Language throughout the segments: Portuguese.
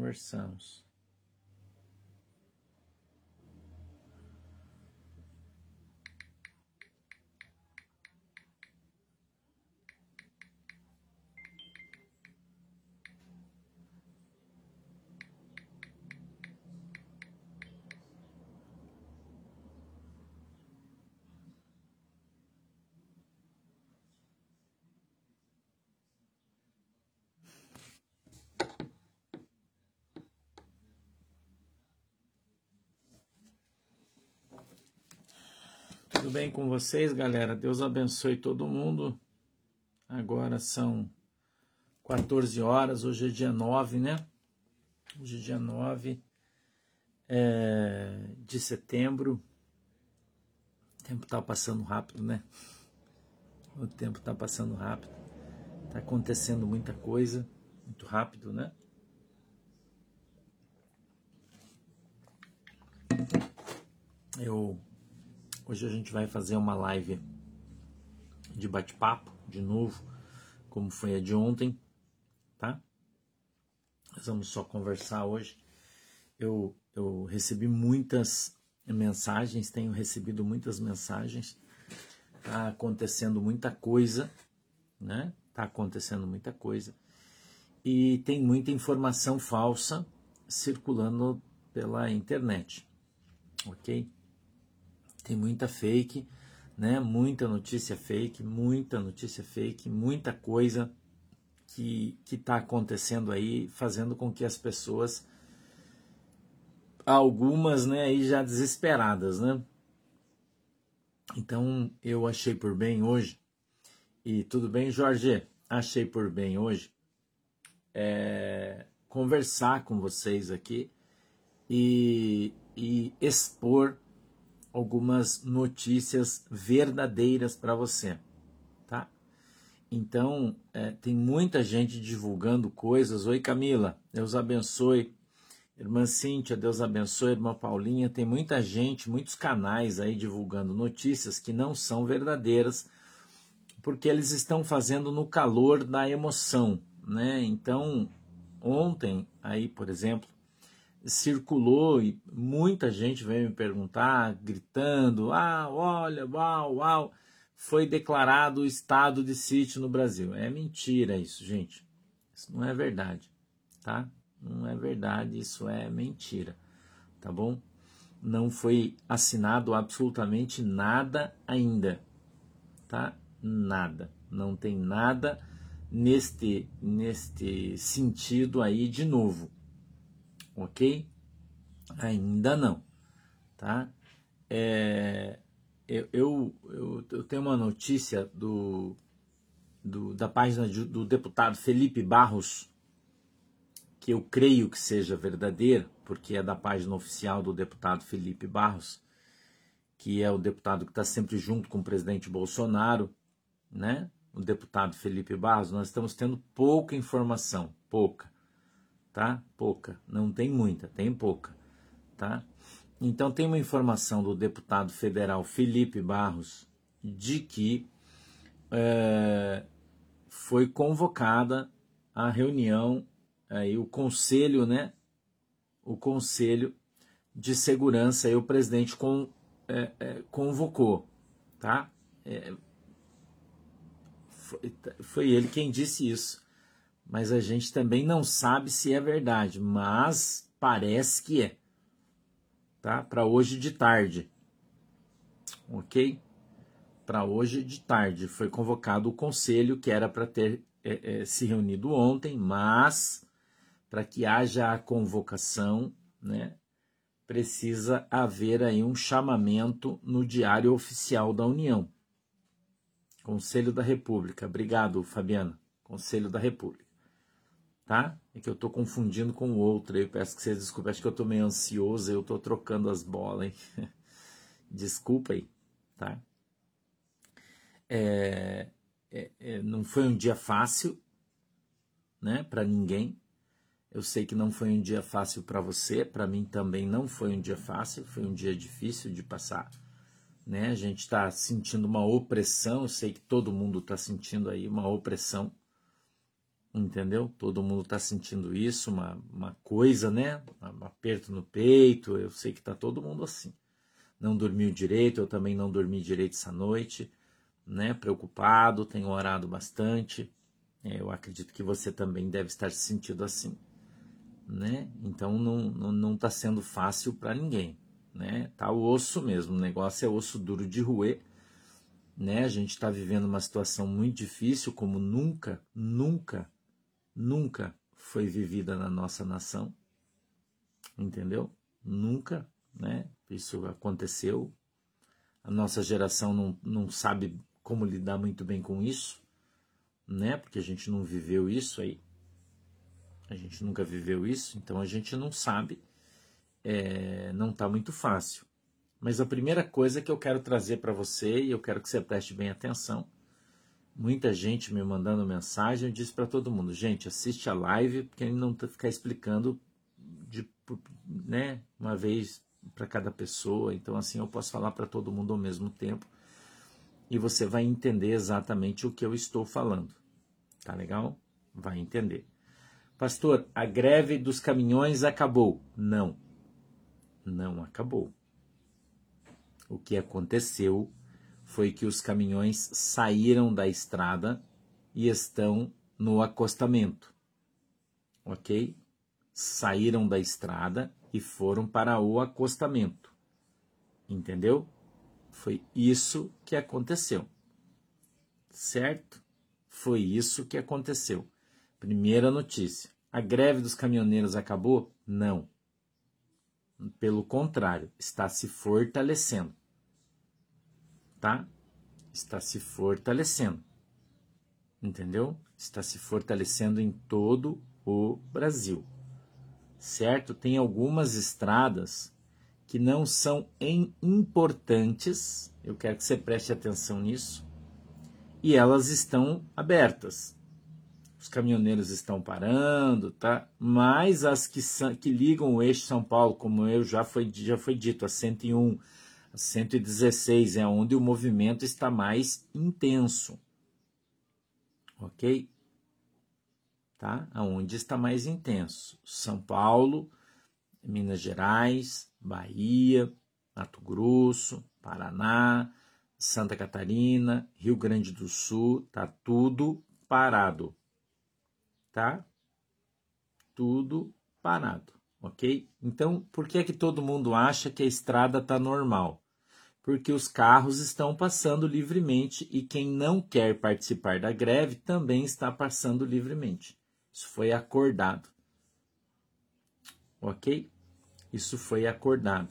conversamos. Tudo bem com vocês, galera? Deus abençoe todo mundo. Agora são 14 horas, hoje é dia 9, né? Hoje é dia 9 é, de setembro. O tempo tá passando rápido, né? O tempo tá passando rápido. Tá acontecendo muita coisa, muito rápido, né? Eu Hoje a gente vai fazer uma live de bate-papo, de novo, como foi a de ontem, tá? Nós vamos só conversar hoje. Eu, eu recebi muitas mensagens, tenho recebido muitas mensagens. Tá acontecendo muita coisa, né? Tá acontecendo muita coisa. E tem muita informação falsa circulando pela internet, ok? Tem muita fake, né? Muita notícia fake, muita notícia fake, muita coisa que que está acontecendo aí, fazendo com que as pessoas algumas, né, aí já desesperadas, né? Então eu achei por bem hoje e tudo bem, Jorge? Achei por bem hoje é, conversar com vocês aqui e, e expor algumas notícias verdadeiras para você, tá? Então, é, tem muita gente divulgando coisas. Oi, Camila, Deus abençoe. Irmã Cíntia, Deus abençoe. Irmã Paulinha, tem muita gente, muitos canais aí divulgando notícias que não são verdadeiras, porque eles estão fazendo no calor da emoção, né? Então, ontem, aí, por exemplo, circulou e muita gente veio me perguntar, gritando: ah, olha, uau, uau, foi declarado o estado de sítio no Brasil. É mentira isso, gente. Isso não é verdade, tá? Não é verdade, isso é mentira, tá bom? Não foi assinado absolutamente nada ainda, tá? Nada. Não tem nada neste, neste sentido aí de novo ok? Ainda não, tá? É, eu, eu, eu, tenho uma notícia do, do, da página de, do deputado Felipe Barros, que eu creio que seja verdadeira, porque é da página oficial do deputado Felipe Barros, que é o deputado que está sempre junto com o presidente Bolsonaro, né? O deputado Felipe Barros, nós estamos tendo pouca informação, pouca tá? Pouca, não tem muita, tem pouca, tá? Então tem uma informação do deputado federal Felipe Barros de que é, foi convocada a reunião aí o conselho, né? O conselho de segurança e o presidente com, é, é, convocou, tá? É, foi, foi ele quem disse isso mas a gente também não sabe se é verdade, mas parece que é. Tá? Para hoje de tarde. OK? Para hoje de tarde foi convocado o conselho que era para ter é, é, se reunido ontem, mas para que haja a convocação, né, precisa haver aí um chamamento no Diário Oficial da União. Conselho da República. Obrigado, Fabiana. Conselho da República tá? É que eu tô confundindo com o outro. Eu peço que vocês desculpem, acho que eu tô meio ansioso, eu tô trocando as bolas, hein? Desculpa aí, tá? É, é, é, não foi um dia fácil, né, para ninguém. Eu sei que não foi um dia fácil para você, para mim também não foi um dia fácil, foi um dia difícil de passar. Né? A gente está sentindo uma opressão, eu sei que todo mundo está sentindo aí uma opressão entendeu? Todo mundo está sentindo isso, uma, uma coisa, né? Um aperto no peito. Eu sei que está todo mundo assim. Não dormiu direito, eu também não dormi direito essa noite, né? Preocupado, tenho orado bastante. É, eu acredito que você também deve estar se sentindo assim, né? Então não não, não está sendo fácil para ninguém, né? Tá o osso mesmo, o negócio é osso duro de roer né? A gente está vivendo uma situação muito difícil, como nunca, nunca, nunca foi vivida na nossa nação, entendeu? Nunca, né? Isso aconteceu. A nossa geração não, não sabe como lidar muito bem com isso, né? Porque a gente não viveu isso aí. A gente nunca viveu isso, então a gente não sabe. É, não está muito fácil. Mas a primeira coisa que eu quero trazer para você, e eu quero que você preste bem atenção, muita gente me mandando mensagem, eu disse para todo mundo, gente, assiste a live, porque ele não ficar explicando de, né, uma vez para cada pessoa, então assim eu posso falar para todo mundo ao mesmo tempo e você vai entender exatamente o que eu estou falando. Tá legal? Vai entender. Pastor, a greve dos caminhões acabou? Não. Não acabou o que aconteceu foi que os caminhões saíram da estrada e estão no acostamento. Ok? Saíram da estrada e foram para o acostamento. Entendeu? Foi isso que aconteceu. Certo? Foi isso que aconteceu. Primeira notícia. A greve dos caminhoneiros acabou? Não. Pelo contrário, está se fortalecendo tá? Está se fortalecendo. Entendeu? Está se fortalecendo em todo o Brasil. Certo? Tem algumas estradas que não são importantes, eu quero que você preste atenção nisso, e elas estão abertas. Os caminhoneiros estão parando, tá? Mas as que, que ligam o eixo São Paulo, como eu já foi, já foi dito, a 101, 116 é onde o movimento está mais intenso. Ok? Tá? Aonde está mais intenso? São Paulo, Minas Gerais, Bahia, Mato Grosso, Paraná, Santa Catarina, Rio Grande do Sul, tá tudo parado. Tá? Tudo parado ok? Então, por que é que todo mundo acha que a estrada está normal? Porque os carros estão passando livremente e quem não quer participar da greve também está passando livremente. Isso foi acordado. Ok? Isso foi acordado.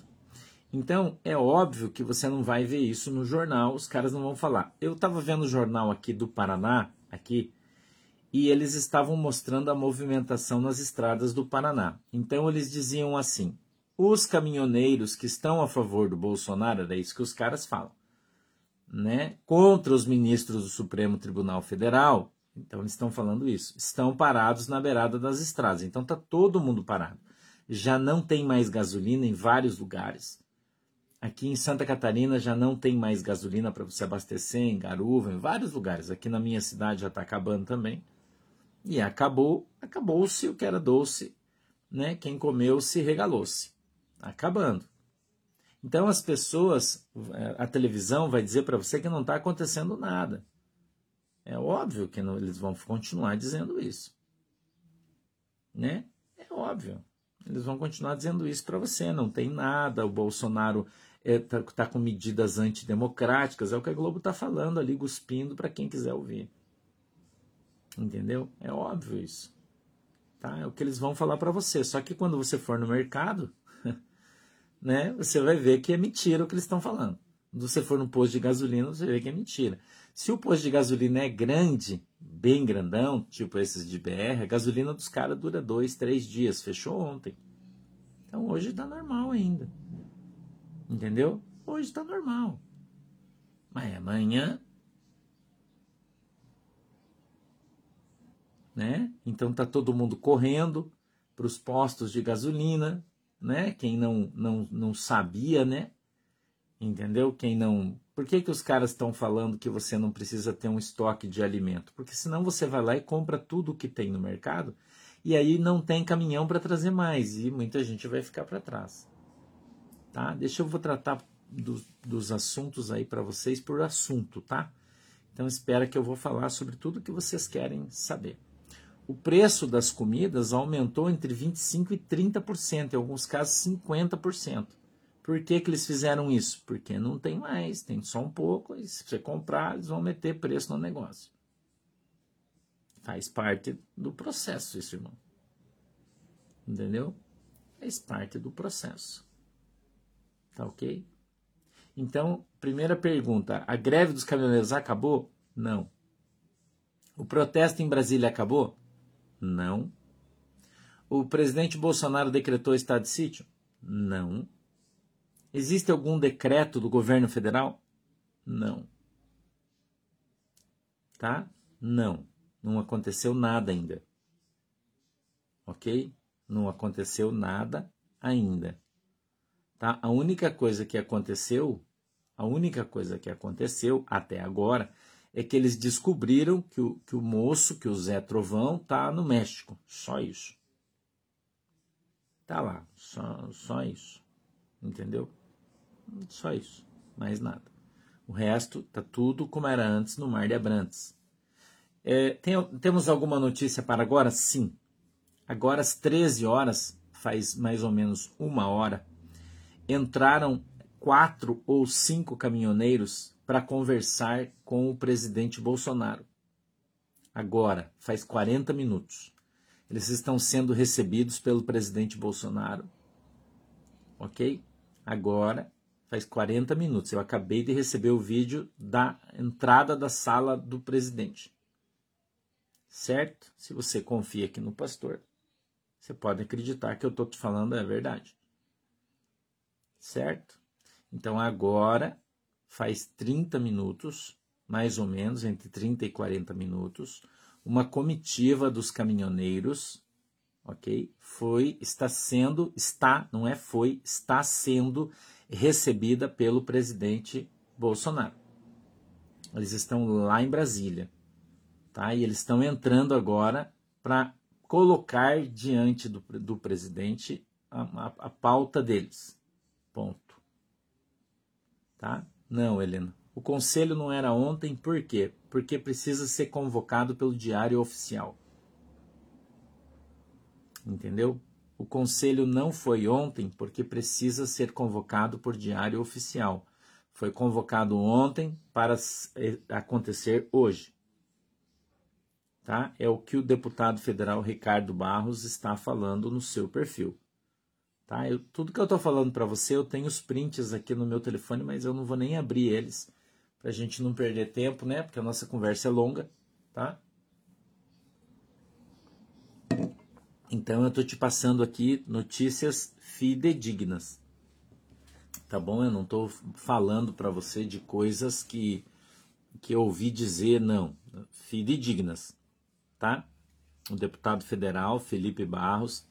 Então, é óbvio que você não vai ver isso no jornal, os caras não vão falar. Eu estava vendo o jornal aqui do Paraná, aqui, e eles estavam mostrando a movimentação nas estradas do Paraná. Então eles diziam assim: os caminhoneiros que estão a favor do Bolsonaro, era isso que os caras falam, né? Contra os ministros do Supremo Tribunal Federal, então eles estão falando isso, estão parados na beirada das estradas. Então tá todo mundo parado. Já não tem mais gasolina em vários lugares. Aqui em Santa Catarina já não tem mais gasolina para você abastecer, em Garuva, em vários lugares. Aqui na minha cidade já está acabando também. E acabou, acabou-se o que era doce, né? Quem comeu se regalou-se. Acabando. Então as pessoas, a televisão vai dizer para você que não está acontecendo nada. É óbvio que não, eles vão continuar dizendo isso. Né? É óbvio. Eles vão continuar dizendo isso para você. Não tem nada. O Bolsonaro está é, tá, tá com medidas antidemocráticas. É o que a Globo está falando ali, cuspindo para quem quiser ouvir. Entendeu? É óbvio isso. Tá? É o que eles vão falar para você. Só que quando você for no mercado, né, você vai ver que é mentira o que eles estão falando. Quando você for no posto de gasolina, você ver que é mentira. Se o posto de gasolina é grande, bem grandão, tipo esses de BR, a gasolina dos caras dura dois, três dias. Fechou ontem. Então hoje está normal ainda. Entendeu? Hoje está normal. Mas amanhã né? Então tá todo mundo correndo para os postos de gasolina, né? Quem não, não, não sabia, né? Entendeu? Quem não. Por que, que os caras estão falando que você não precisa ter um estoque de alimento? Porque senão você vai lá e compra tudo que tem no mercado e aí não tem caminhão para trazer mais e muita gente vai ficar para trás. Tá? Deixa eu vou tratar do, dos assuntos aí para vocês por assunto, tá? Então espera que eu vou falar sobre tudo que vocês querem saber. O preço das comidas aumentou entre 25 e 30%, em alguns casos 50%. Por que, que eles fizeram isso? Porque não tem mais, tem só um pouco, e se você comprar, eles vão meter preço no negócio. Faz parte do processo isso, irmão. Entendeu? Faz parte do processo. Tá ok? Então, primeira pergunta: a greve dos caminhoneiros acabou? Não. O protesto em Brasília acabou? Não. O presidente Bolsonaro decretou estado de sítio? Não. Existe algum decreto do governo federal? Não. Tá? Não. Não aconteceu nada ainda. Ok? Não aconteceu nada ainda. Tá? A única coisa que aconteceu, a única coisa que aconteceu até agora é que eles descobriram que o, que o moço, que o Zé Trovão, tá no México. Só isso. Tá lá. Só, só isso. Entendeu? Só isso, mais nada. O resto tá tudo como era antes no Mar de Abrantes. É, tem, temos alguma notícia para agora? Sim. Agora às 13 horas, faz mais ou menos uma hora, entraram quatro ou cinco caminhoneiros para conversar com o presidente Bolsonaro. Agora, faz 40 minutos. Eles estão sendo recebidos pelo presidente Bolsonaro. Ok? Agora faz 40 minutos. Eu acabei de receber o vídeo da entrada da sala do presidente. Certo? Se você confia aqui no pastor, você pode acreditar que eu estou te falando é verdade. Certo? Então agora faz 30 minutos, mais ou menos, entre 30 e 40 minutos, uma comitiva dos caminhoneiros, ok? Foi, está sendo, está, não é foi, está sendo recebida pelo presidente Bolsonaro. Eles estão lá em Brasília, tá? E eles estão entrando agora para colocar diante do, do presidente a, a, a, pauta deles. Ponto. Tá? Não, Helena. O conselho não era ontem, por quê? Porque precisa ser convocado pelo diário oficial. Entendeu? O conselho não foi ontem porque precisa ser convocado por diário oficial. Foi convocado ontem para eh, acontecer hoje. Tá? É o que o deputado federal Ricardo Barros está falando no seu perfil. Tá? Eu, tudo que eu estou falando para você, eu tenho os prints aqui no meu telefone, mas eu não vou nem abrir eles para a gente não perder tempo, né? Porque a nossa conversa é longa, tá? Então eu estou te passando aqui notícias fidedignas. Tá bom? Eu não estou falando para você de coisas que, que eu ouvi dizer, não. Fidedignas. Tá? O deputado federal Felipe Barros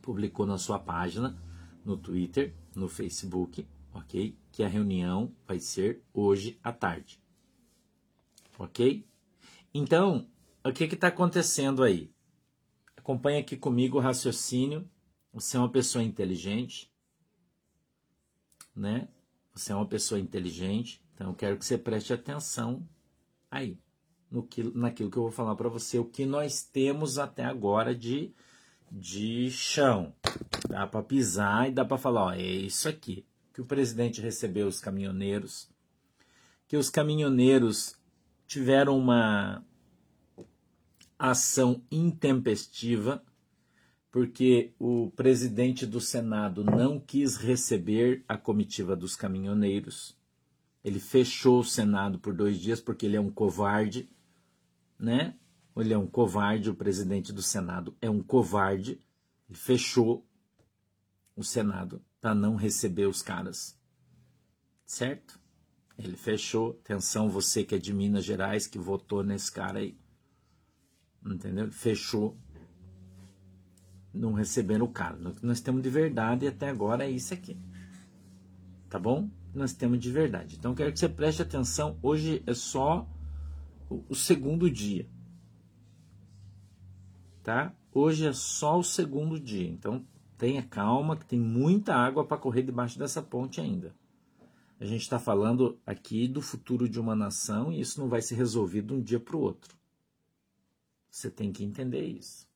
publicou na sua página, no Twitter, no Facebook, ok? Que a reunião vai ser hoje à tarde. Ok? Então, o que está acontecendo aí? Acompanhe aqui comigo o raciocínio. Você é uma pessoa inteligente, né? Você é uma pessoa inteligente, então eu quero que você preste atenção aí no que, naquilo que eu vou falar para você, o que nós temos até agora de, de chão. Dá para pisar e dá para falar, ó, é isso aqui que o presidente recebeu os caminhoneiros, que os caminhoneiros tiveram uma ação intempestiva, porque o presidente do Senado não quis receber a comitiva dos caminhoneiros. Ele fechou o Senado por dois dias porque ele é um covarde, né? Ele é um covarde, o presidente do Senado é um covarde. Ele fechou o Senado para não receber os caras. Certo? Ele fechou. Atenção, você que é de Minas Gerais, que votou nesse cara aí entendeu? Fechou, não receberam o cara. O que nós temos de verdade até agora é isso aqui, tá bom? nós temos de verdade. Então, quero que você preste atenção. Hoje é só o segundo dia. Tá? Hoje é só o segundo dia. Então, tenha calma, que tem muita água para correr debaixo dessa ponte ainda. A gente está falando aqui do futuro de uma nação e isso não vai ser resolvido de um dia para o outro. Você tem que entender isso.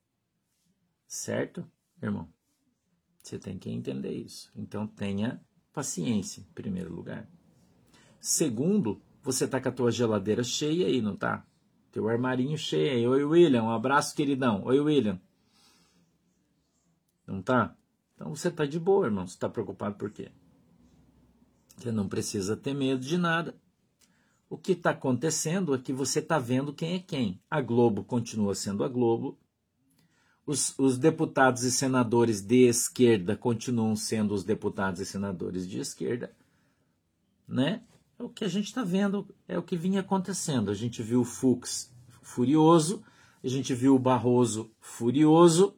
Certo, irmão? Você tem que entender isso. Então tenha paciência, em primeiro lugar. Segundo, você tá com a tua geladeira cheia aí, não tá? Teu armarinho cheio aí. Oi, William, um abraço, queridão. Oi, William. Não tá? Então você tá de boa, irmão. Você tá preocupado por quê? Você não precisa ter medo de nada. O que está acontecendo é que você está vendo quem é quem. A Globo continua sendo a Globo. Os, os, deputados e senadores de esquerda continuam sendo os deputados e senadores de esquerda. Né? O que a gente está vendo, é o que vinha acontecendo. A gente viu o Fux furioso, a gente viu o Barroso furioso,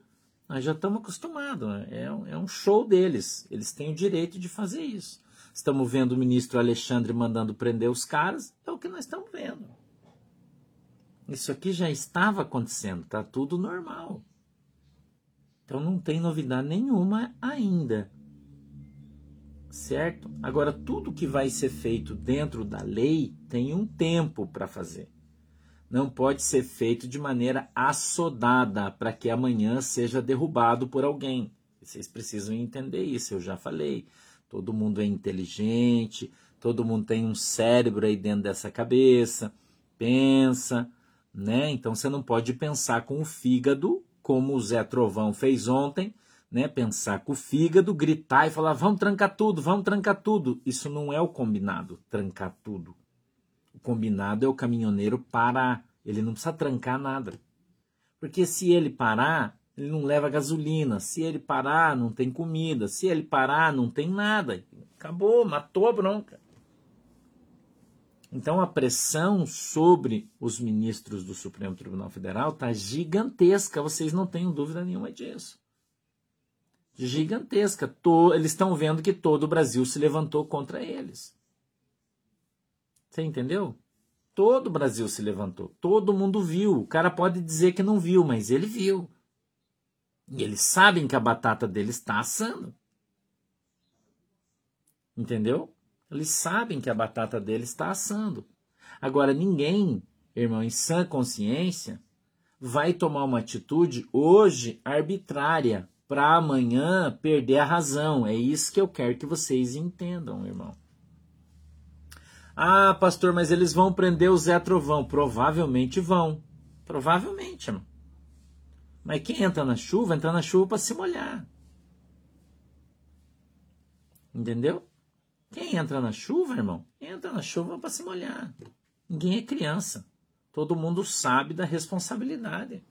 nós já estamos acostumados. Né? É, é um show deles. Eles têm o direito de fazer isso. Estamos vendo o ministro Alexandre mandando prender os caras, é o que nós estamos vendo. Isso aqui já estava acontecendo, está tudo normal. Então não tem novidade nenhuma ainda. Certo? Agora, tudo que vai ser feito dentro da lei tem um tempo para fazer. Não pode ser feito de maneira assodada para que amanhã seja derrubado por alguém. Vocês precisam entender isso, eu já falei. Todo mundo é inteligente, todo mundo tem um cérebro aí dentro dessa cabeça, pensa, né? Então você não pode pensar com o fígado, como o Zé Trovão fez ontem, né? Pensar com o fígado, gritar e falar: vamos trancar tudo, vamos trancar tudo. Isso não é o combinado, trancar tudo. O combinado é o caminhoneiro parar. Ele não precisa trancar nada. Porque se ele parar, ele não leva gasolina. Se ele parar, não tem comida. Se ele parar, não tem nada. Acabou, matou a bronca. Então a pressão sobre os ministros do Supremo Tribunal Federal está gigantesca, vocês não tenham dúvida nenhuma disso. Gigantesca. Eles estão vendo que todo o Brasil se levantou contra eles. Você entendeu? Todo o Brasil se levantou. Todo mundo viu. O cara pode dizer que não viu, mas ele viu. E eles sabem que a batata deles está assando. Entendeu? Eles sabem que a batata deles está assando. Agora, ninguém, irmão, em sã consciência, vai tomar uma atitude hoje arbitrária para amanhã perder a razão. É isso que eu quero que vocês entendam, irmão. Ah, pastor, mas eles vão prender o Zé Trovão. Provavelmente vão. Provavelmente, irmão. Mas quem entra na chuva, entra na chuva para se molhar. Entendeu? Quem entra na chuva, irmão, entra na chuva para se molhar. Ninguém é criança. Todo mundo sabe da responsabilidade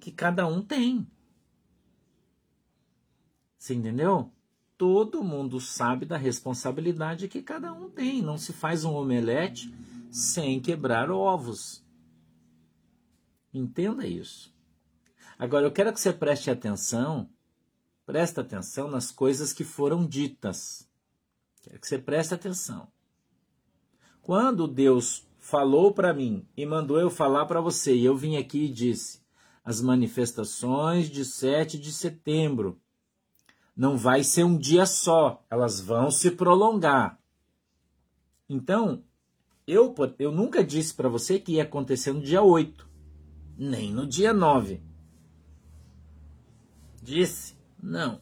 que cada um tem. Você entendeu? Todo mundo sabe da responsabilidade que cada um tem. Não se faz um omelete sem quebrar ovos. Entenda isso. Agora eu quero que você preste atenção, preste atenção nas coisas que foram ditas. Quero que você preste atenção. Quando Deus falou para mim e mandou eu falar para você, e eu vim aqui e disse: as manifestações de 7 de setembro não vai ser um dia só, elas vão se prolongar. Então, eu, eu nunca disse para você que ia acontecer no dia 8, nem no dia 9. Disse? Não.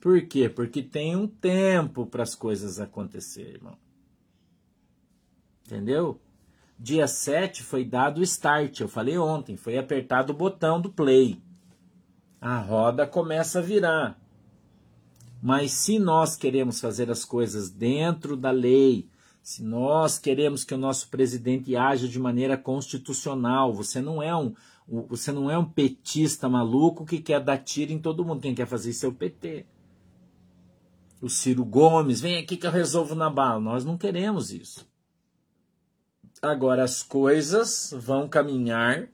Por quê? Porque tem um tempo para as coisas acontecerem, irmão. Entendeu? Dia 7 foi dado o start, eu falei ontem, foi apertado o botão do play. A roda começa a virar. Mas se nós queremos fazer as coisas dentro da lei, se nós queremos que o nosso presidente haja de maneira constitucional, você não é um, você não é um petista maluco que quer dar tiro em todo mundo. Quem quer fazer isso é o PT. O Ciro Gomes, vem aqui que eu resolvo na bala. Nós não queremos isso. Agora as coisas vão caminhar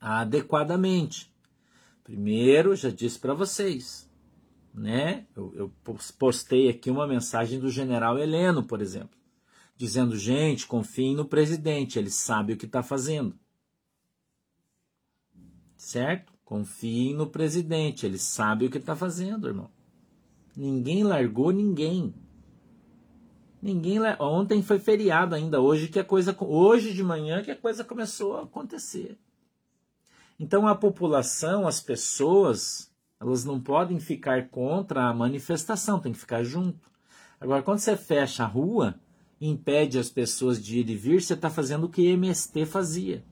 adequadamente. Primeiro, já disse para vocês, né? Eu, eu postei aqui uma mensagem do general Heleno, por exemplo, dizendo: gente, confiem no presidente, ele sabe o que está fazendo. Certo? Confiem no presidente, ele sabe o que está fazendo, irmão. Ninguém largou ninguém. Ninguém ontem foi feriado ainda, hoje que a coisa hoje de manhã que a coisa começou a acontecer. Então a população, as pessoas, elas não podem ficar contra a manifestação, tem que ficar junto. Agora quando você fecha a rua, impede as pessoas de ir e vir, você está fazendo o que MST fazia.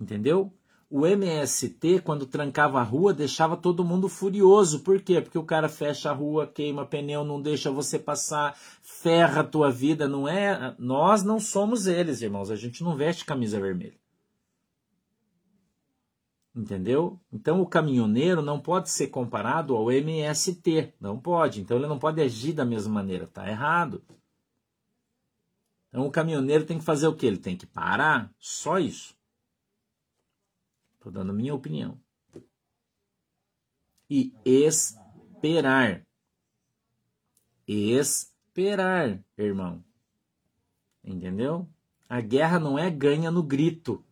Entendeu? o MST, quando trancava a rua, deixava todo mundo furioso. Por quê? Porque o cara fecha a rua, queima pneu, não deixa você passar, ferra a tua vida. Não é? Nós não somos eles, irmãos. A gente não veste camisa vermelha. Entendeu? Então o caminhoneiro não pode ser comparado ao MST. Não pode. Então ele não pode agir da mesma maneira. Tá errado. Então o caminhoneiro tem que fazer o quê? Ele tem que parar. Só isso. Estou dando minha opinião. E esperar. Esperar, irmão. Entendeu? A guerra não é ganha no grito.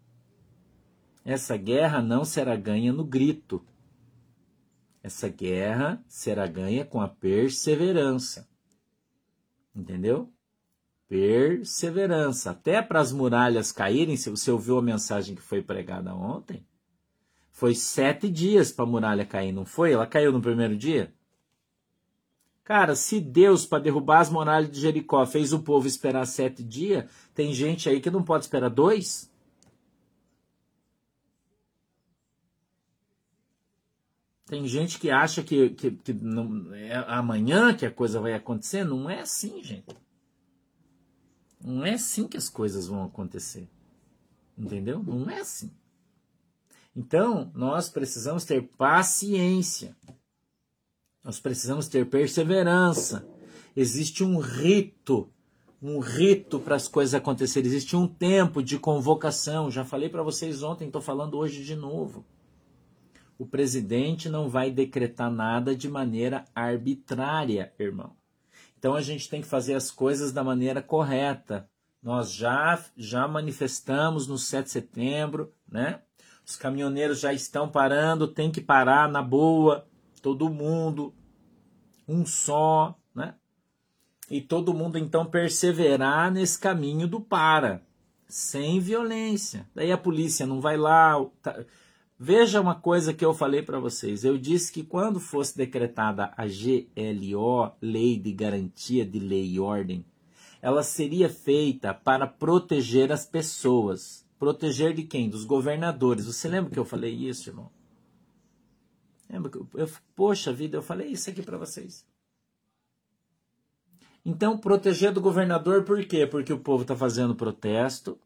Essa guerra não será ganha no grito. Essa guerra será ganha com a perseverança. Entendeu? Perseverança. Até para as muralhas caírem, se você ouviu a mensagem que foi pregada ontem, foi sete dias para a muralha cair, não foi? Ela caiu no primeiro dia? Cara, se Deus, para derrubar as muralhas de Jericó, fez o povo esperar sete dias, tem gente aí que não pode esperar dois? Tem gente que acha que, que, que não, é amanhã que a coisa vai acontecer. Não é assim, gente. Não é assim que as coisas vão acontecer. Entendeu? Não é assim. Então, nós precisamos ter paciência. Nós precisamos ter perseverança. Existe um rito, um rito para as coisas acontecerem. Existe um tempo de convocação. Já falei para vocês ontem, estou falando hoje de novo. O presidente não vai decretar nada de maneira arbitrária, irmão. Então a gente tem que fazer as coisas da maneira correta. Nós já já manifestamos no 7 de setembro, né? Os caminhoneiros já estão parando, tem que parar na boa, todo mundo, um só, né? E todo mundo então perseverar nesse caminho do para, sem violência. Daí a polícia não vai lá. Tá... Veja uma coisa que eu falei para vocês. Eu disse que quando fosse decretada a GLO, Lei de Garantia de Lei e Ordem, ela seria feita para proteger as pessoas Proteger de quem? Dos governadores. Você lembra que eu falei isso, irmão? Lembra que eu, eu poxa vida, eu falei isso aqui para vocês. Então, proteger do governador por quê? Porque o povo está fazendo protesto.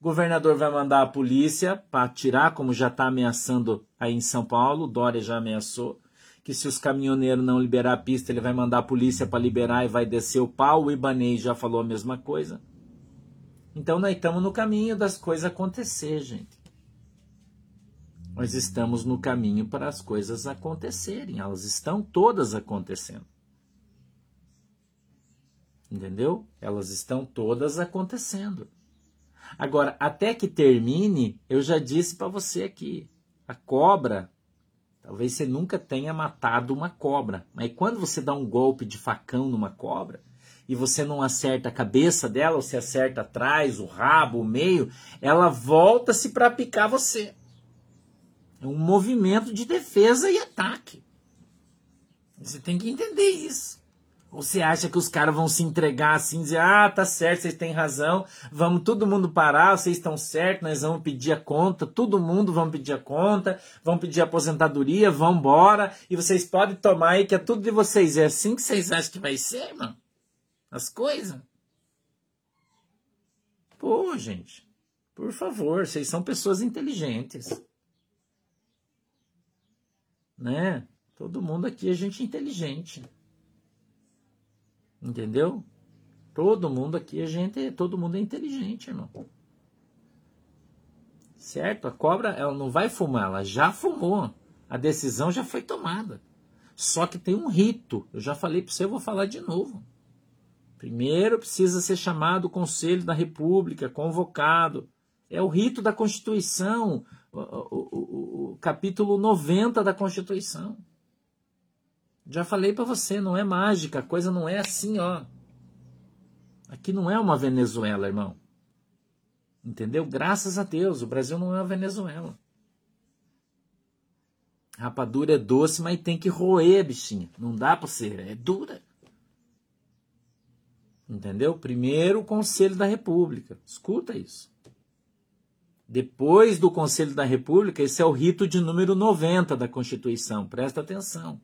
O governador vai mandar a polícia para tirar, como já está ameaçando aí em São Paulo. O Dória já ameaçou que se os caminhoneiros não liberar a pista, ele vai mandar a polícia para liberar e vai descer o pau. O Ibanez já falou a mesma coisa. Então nós estamos no caminho das coisas acontecer, gente. Nós estamos no caminho para as coisas acontecerem. Elas estão todas acontecendo. Entendeu? Elas estão todas acontecendo. Agora, até que termine, eu já disse para você aqui, a cobra, talvez você nunca tenha matado uma cobra, mas quando você dá um golpe de facão numa cobra, e você não acerta a cabeça dela, você acerta atrás, o rabo, o meio, ela volta-se para picar você. É um movimento de defesa e ataque. Você tem que entender isso. Você acha que os caras vão se entregar assim, dizer, ah, tá certo, vocês têm razão, vamos todo mundo parar, vocês estão certos, nós vamos pedir a conta, todo mundo vamos pedir a conta, vamos pedir a aposentadoria, vamos embora, e vocês podem tomar aí que é tudo de vocês. É assim que vocês acham que vai ser, mano? as coisas. Pô, gente, por favor, vocês são pessoas inteligentes. Né? Todo mundo aqui é gente inteligente. Entendeu? Todo mundo aqui é gente, todo mundo é inteligente, irmão. Certo? A cobra, ela não vai fumar, ela já fumou. A decisão já foi tomada. Só que tem um rito. Eu já falei para você, eu vou falar de novo. Primeiro precisa ser chamado o Conselho da República, convocado. É o rito da Constituição, o, o, o, o capítulo 90 da Constituição. Já falei para você, não é mágica, a coisa não é assim, ó. Aqui não é uma Venezuela, irmão. Entendeu? Graças a Deus, o Brasil não é uma Venezuela. Rapadura é doce, mas tem que roer, bichinha. Não dá para ser, é dura. Entendeu? Primeiro o Conselho da República. Escuta isso. Depois do Conselho da República, esse é o rito de número 90 da Constituição. Presta atenção.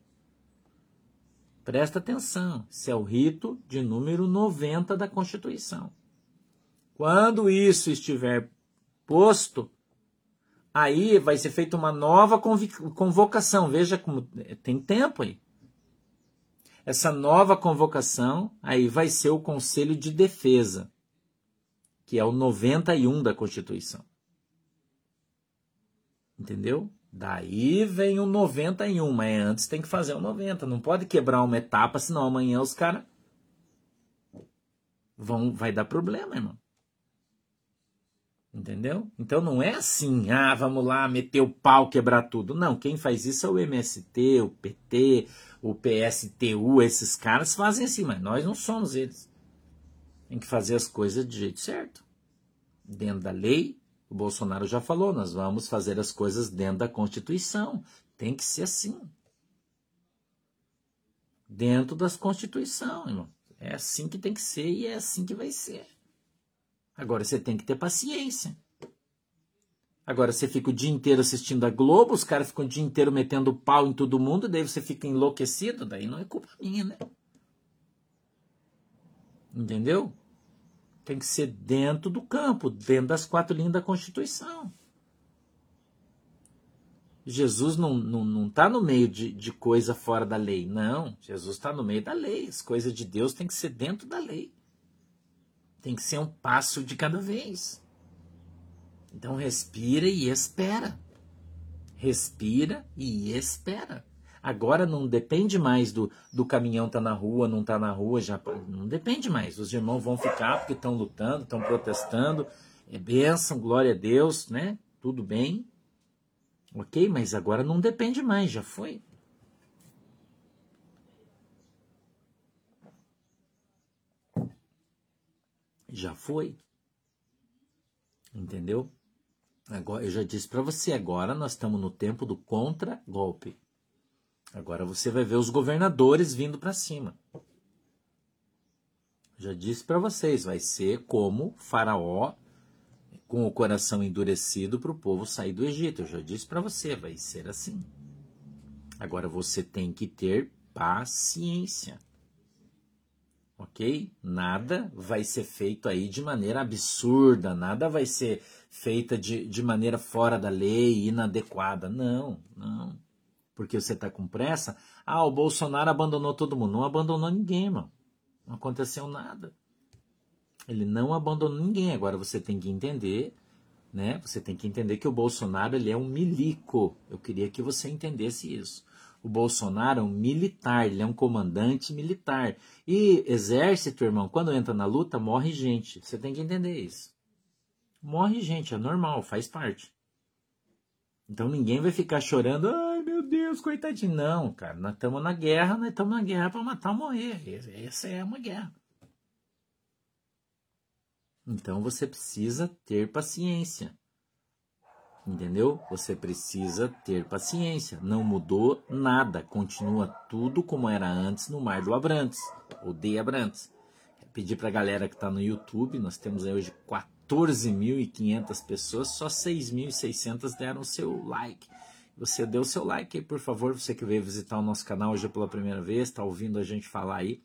Presta atenção. Esse é o rito de número 90 da Constituição. Quando isso estiver posto, aí vai ser feita uma nova convocação. Veja como tem tempo aí. Essa nova convocação aí vai ser o Conselho de Defesa, que é o 91 da Constituição. Entendeu? Daí vem o 91, mas antes tem que fazer o 90. Não pode quebrar uma etapa, senão amanhã os caras vão vai dar problema, irmão. Entendeu? Então não é assim, ah, vamos lá meter o pau, quebrar tudo. Não, quem faz isso é o MST, o PT, o PSTU, esses caras fazem assim, mas nós não somos eles. Tem que fazer as coisas de jeito certo. Dentro da lei, o Bolsonaro já falou, nós vamos fazer as coisas dentro da Constituição. Tem que ser assim. Dentro das Constituição, irmão. É assim que tem que ser e é assim que vai ser. Agora você tem que ter paciência. Agora você fica o dia inteiro assistindo a Globo, os caras ficam o dia inteiro metendo pau em todo mundo, daí você fica enlouquecido, daí não é culpa minha, né? Entendeu? Tem que ser dentro do campo, dentro das quatro linhas da Constituição. Jesus não está não, não tá no meio de, de coisa fora da lei. Não, Jesus está no meio da lei. As coisas de Deus têm que ser dentro da lei. Tem que ser um passo de cada vez. Então respira e espera. Respira e espera. Agora não depende mais do, do caminhão tá na rua, não tá na rua, já não depende mais. Os irmãos vão ficar porque estão lutando, estão protestando. É bênção, glória a Deus, né? Tudo bem. Ok, mas agora não depende mais, já foi. Já foi. Entendeu? Agora, eu já disse para você, agora nós estamos no tempo do contra-golpe. Agora você vai ver os governadores vindo para cima. Já disse para vocês, vai ser como Faraó com o coração endurecido para o povo sair do Egito. Eu já disse para você, vai ser assim. Agora você tem que ter paciência. Ok? Nada vai ser feito aí de maneira absurda, nada vai ser feita de, de maneira fora da lei, inadequada. Não, não. Porque você está com pressa. Ah, o Bolsonaro abandonou todo mundo. Não abandonou ninguém, mano. Não aconteceu nada. Ele não abandonou ninguém. Agora você tem que entender, né? Você tem que entender que o Bolsonaro ele é um milico. Eu queria que você entendesse isso. O Bolsonaro é um militar, ele é um comandante militar. E exército, irmão, quando entra na luta, morre gente. Você tem que entender isso morre gente, é normal, faz parte. Então ninguém vai ficar chorando, ai meu Deus, coitadinho. Não, cara, nós estamos na guerra, nós estamos na guerra para matar ou morrer. Essa é uma guerra. Então você precisa ter paciência. Entendeu? Você precisa ter paciência. Não mudou nada. Continua tudo como era antes no Mar do Abrantes, de Abrantes. Pedir para a galera que está no YouTube, nós temos aí hoje 14.500 pessoas, só 6.600 deram seu like. Você deu seu like aí, por favor, você que veio visitar o nosso canal hoje pela primeira vez, está ouvindo a gente falar aí.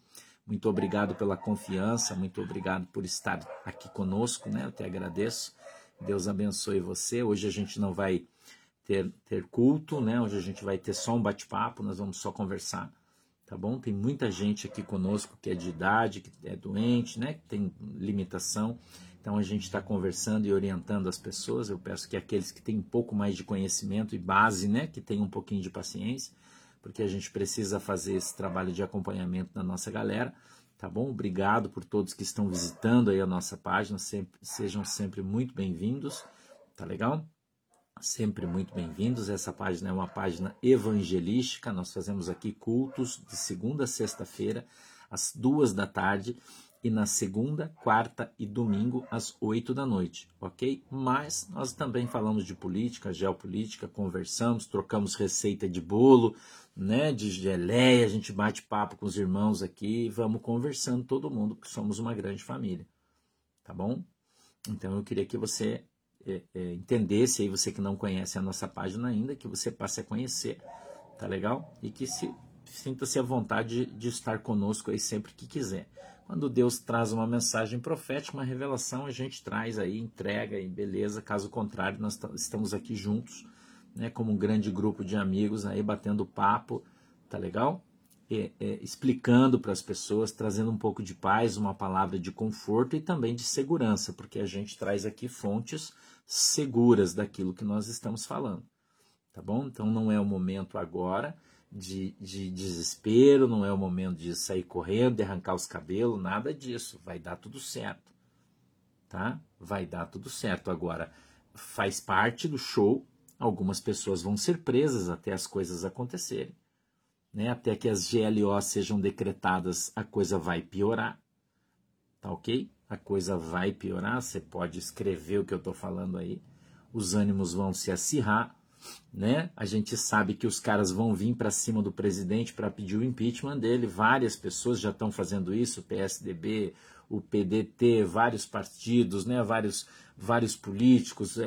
Muito obrigado pela confiança, muito obrigado por estar aqui conosco, né? Eu te agradeço. Deus abençoe você. Hoje a gente não vai ter, ter culto, né? Hoje a gente vai ter só um bate-papo, nós vamos só conversar tá bom? Tem muita gente aqui conosco que é de idade, que é doente, né? Que tem limitação. Então a gente está conversando e orientando as pessoas. Eu peço que aqueles que têm um pouco mais de conhecimento e base, né, que tenham um pouquinho de paciência, porque a gente precisa fazer esse trabalho de acompanhamento da nossa galera, tá bom? Obrigado por todos que estão visitando aí a nossa página, sempre, sejam sempre muito bem-vindos, tá legal? Sempre muito bem-vindos. Essa página é uma página evangelística. Nós fazemos aqui cultos de segunda a sexta-feira, às duas da tarde e na segunda, quarta e domingo às oito da noite, ok? Mas nós também falamos de política, geopolítica, conversamos, trocamos receita de bolo, né, de geleia, a gente bate papo com os irmãos aqui vamos conversando todo mundo, porque somos uma grande família, tá bom? Então eu queria que você é, é, entendesse aí, você que não conhece a nossa página ainda, que você passe a conhecer, tá legal? E que se sinta-se à vontade de, de estar conosco aí sempre que quiser. Quando Deus traz uma mensagem profética, uma revelação, a gente traz aí, entrega e beleza. Caso contrário, nós estamos aqui juntos, né, como um grande grupo de amigos aí batendo papo, tá legal? É, explicando para as pessoas, trazendo um pouco de paz, uma palavra de conforto e também de segurança, porque a gente traz aqui fontes seguras daquilo que nós estamos falando, tá bom? Então não é o momento agora de, de desespero, não é o momento de sair correndo, de arrancar os cabelos, nada disso. Vai dar tudo certo. Tá? Vai dar tudo certo. Agora, faz parte do show. Algumas pessoas vão ser presas até as coisas acontecerem. Né? Até que as GLO sejam decretadas, a coisa vai piorar. Tá ok? A coisa vai piorar. Você pode escrever o que eu estou falando aí. Os ânimos vão se acirrar né? A gente sabe que os caras vão vir para cima do presidente para pedir o impeachment dele. Várias pessoas já estão fazendo isso, o PSDB, o PDT, vários partidos, né? Vários vários políticos,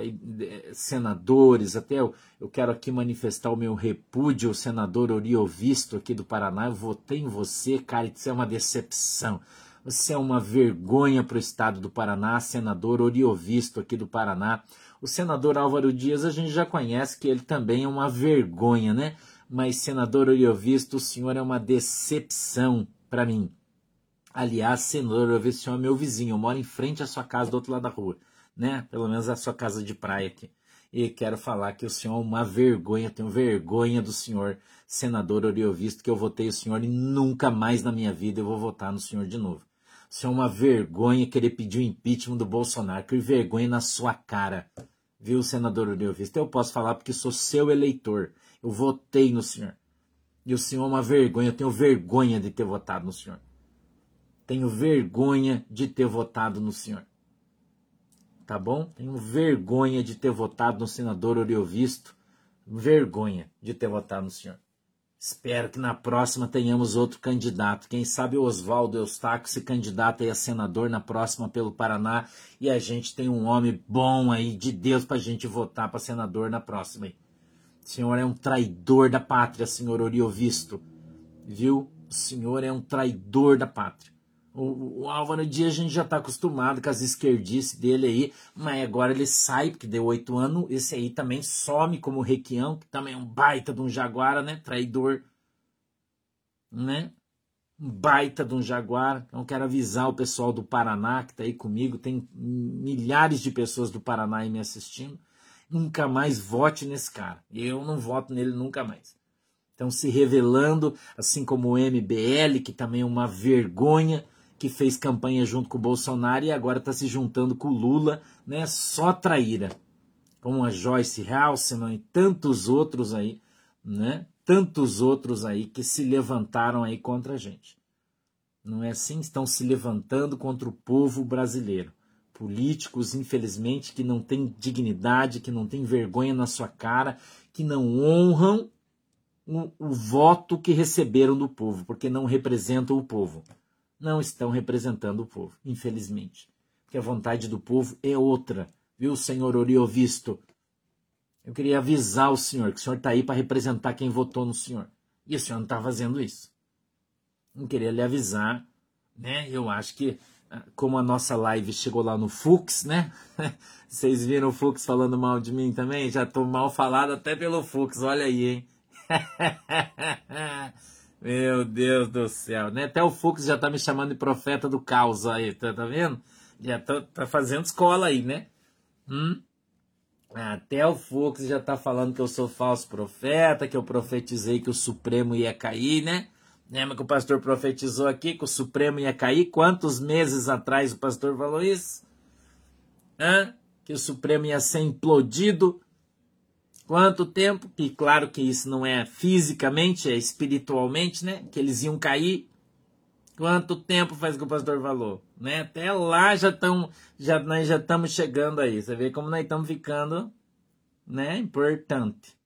senadores, até eu, eu quero aqui manifestar o meu repúdio ao senador Oriovisto aqui do Paraná. Eu votei em você, cara, isso é uma decepção. Você é uma vergonha para o estado do Paraná, senador Oriovisto aqui do Paraná. O senador Álvaro Dias a gente já conhece que ele também é uma vergonha, né? Mas, senador Oriovisto, o senhor é uma decepção para mim. Aliás, senador Oriovisto, o senhor é meu vizinho, eu moro em frente à sua casa do outro lado da rua, né? Pelo menos a sua casa de praia aqui. E quero falar que o senhor é uma vergonha, tenho vergonha do senhor, senador Oriovisto, que eu votei o senhor e nunca mais na minha vida eu vou votar no senhor de novo. O senhor é uma vergonha querer pedir o impeachment do Bolsonaro, que vergonha na sua cara viu, senador Uriovisto? Eu posso falar porque sou seu eleitor. Eu votei no senhor. E o senhor é uma vergonha. Eu tenho vergonha de ter votado no senhor. Tenho vergonha de ter votado no senhor. Tá bom? Tenho vergonha de ter votado no senador Oriovisto. Vergonha de ter votado no senhor. Espero que na próxima tenhamos outro candidato. Quem sabe o Oswaldo Eustáquio se candidata a senador na próxima pelo Paraná e a gente tem um homem bom aí de Deus para a gente votar para senador na próxima. Aí. O senhor é um traidor da pátria, senhor Oriovisto. Viu? O senhor é um traidor da pátria. O, o Álvaro Dias a gente já está acostumado com as esquerdices dele aí, mas agora ele sai, porque deu oito anos, esse aí também some como Requião, que também é um baita de um jaguara, né? Traidor, né? Um baita de um jaguar. Então quero avisar o pessoal do Paraná que está aí comigo, tem milhares de pessoas do Paraná aí me assistindo. Nunca mais vote nesse cara. Eu não voto nele nunca mais. Então se revelando, assim como o MBL, que também é uma vergonha, que fez campanha junto com o Bolsonaro e agora está se juntando com o Lula, né? Só traíra. Como a Joyce Halseman e tantos outros aí, né? Tantos outros aí que se levantaram aí contra a gente. Não é assim? Estão se levantando contra o povo brasileiro. Políticos, infelizmente, que não têm dignidade, que não têm vergonha na sua cara, que não honram o, o voto que receberam do povo, porque não representam o povo não estão representando o povo, infelizmente. Porque a vontade do povo é outra, viu, senhor Oriovisto? Eu queria avisar o senhor que o senhor está aí para representar quem votou no senhor. E o senhor não está fazendo isso. Não queria lhe avisar, né? Eu acho que, ah, como a nossa live chegou lá no Fux, né? Vocês viram o Fux falando mal de mim também? Já estou mal falado até pelo Fux, olha aí, hein? Meu Deus do céu, né? Até o Fux já tá me chamando de profeta do caos aí, tá, tá vendo? Já tá, tá fazendo escola aí, né? Hum? Até o Fux já tá falando que eu sou falso profeta, que eu profetizei que o Supremo ia cair, né? Lembra que o pastor profetizou aqui que o Supremo ia cair? Quantos meses atrás o pastor falou isso? Hã? Que o Supremo ia ser implodido. Quanto tempo? E claro que isso não é fisicamente, é espiritualmente, né? Que eles iam cair. Quanto tempo faz que o pastor falou? Né? Até lá já estamos já, nós já estamos chegando aí. Você vê como nós estamos ficando né? importante.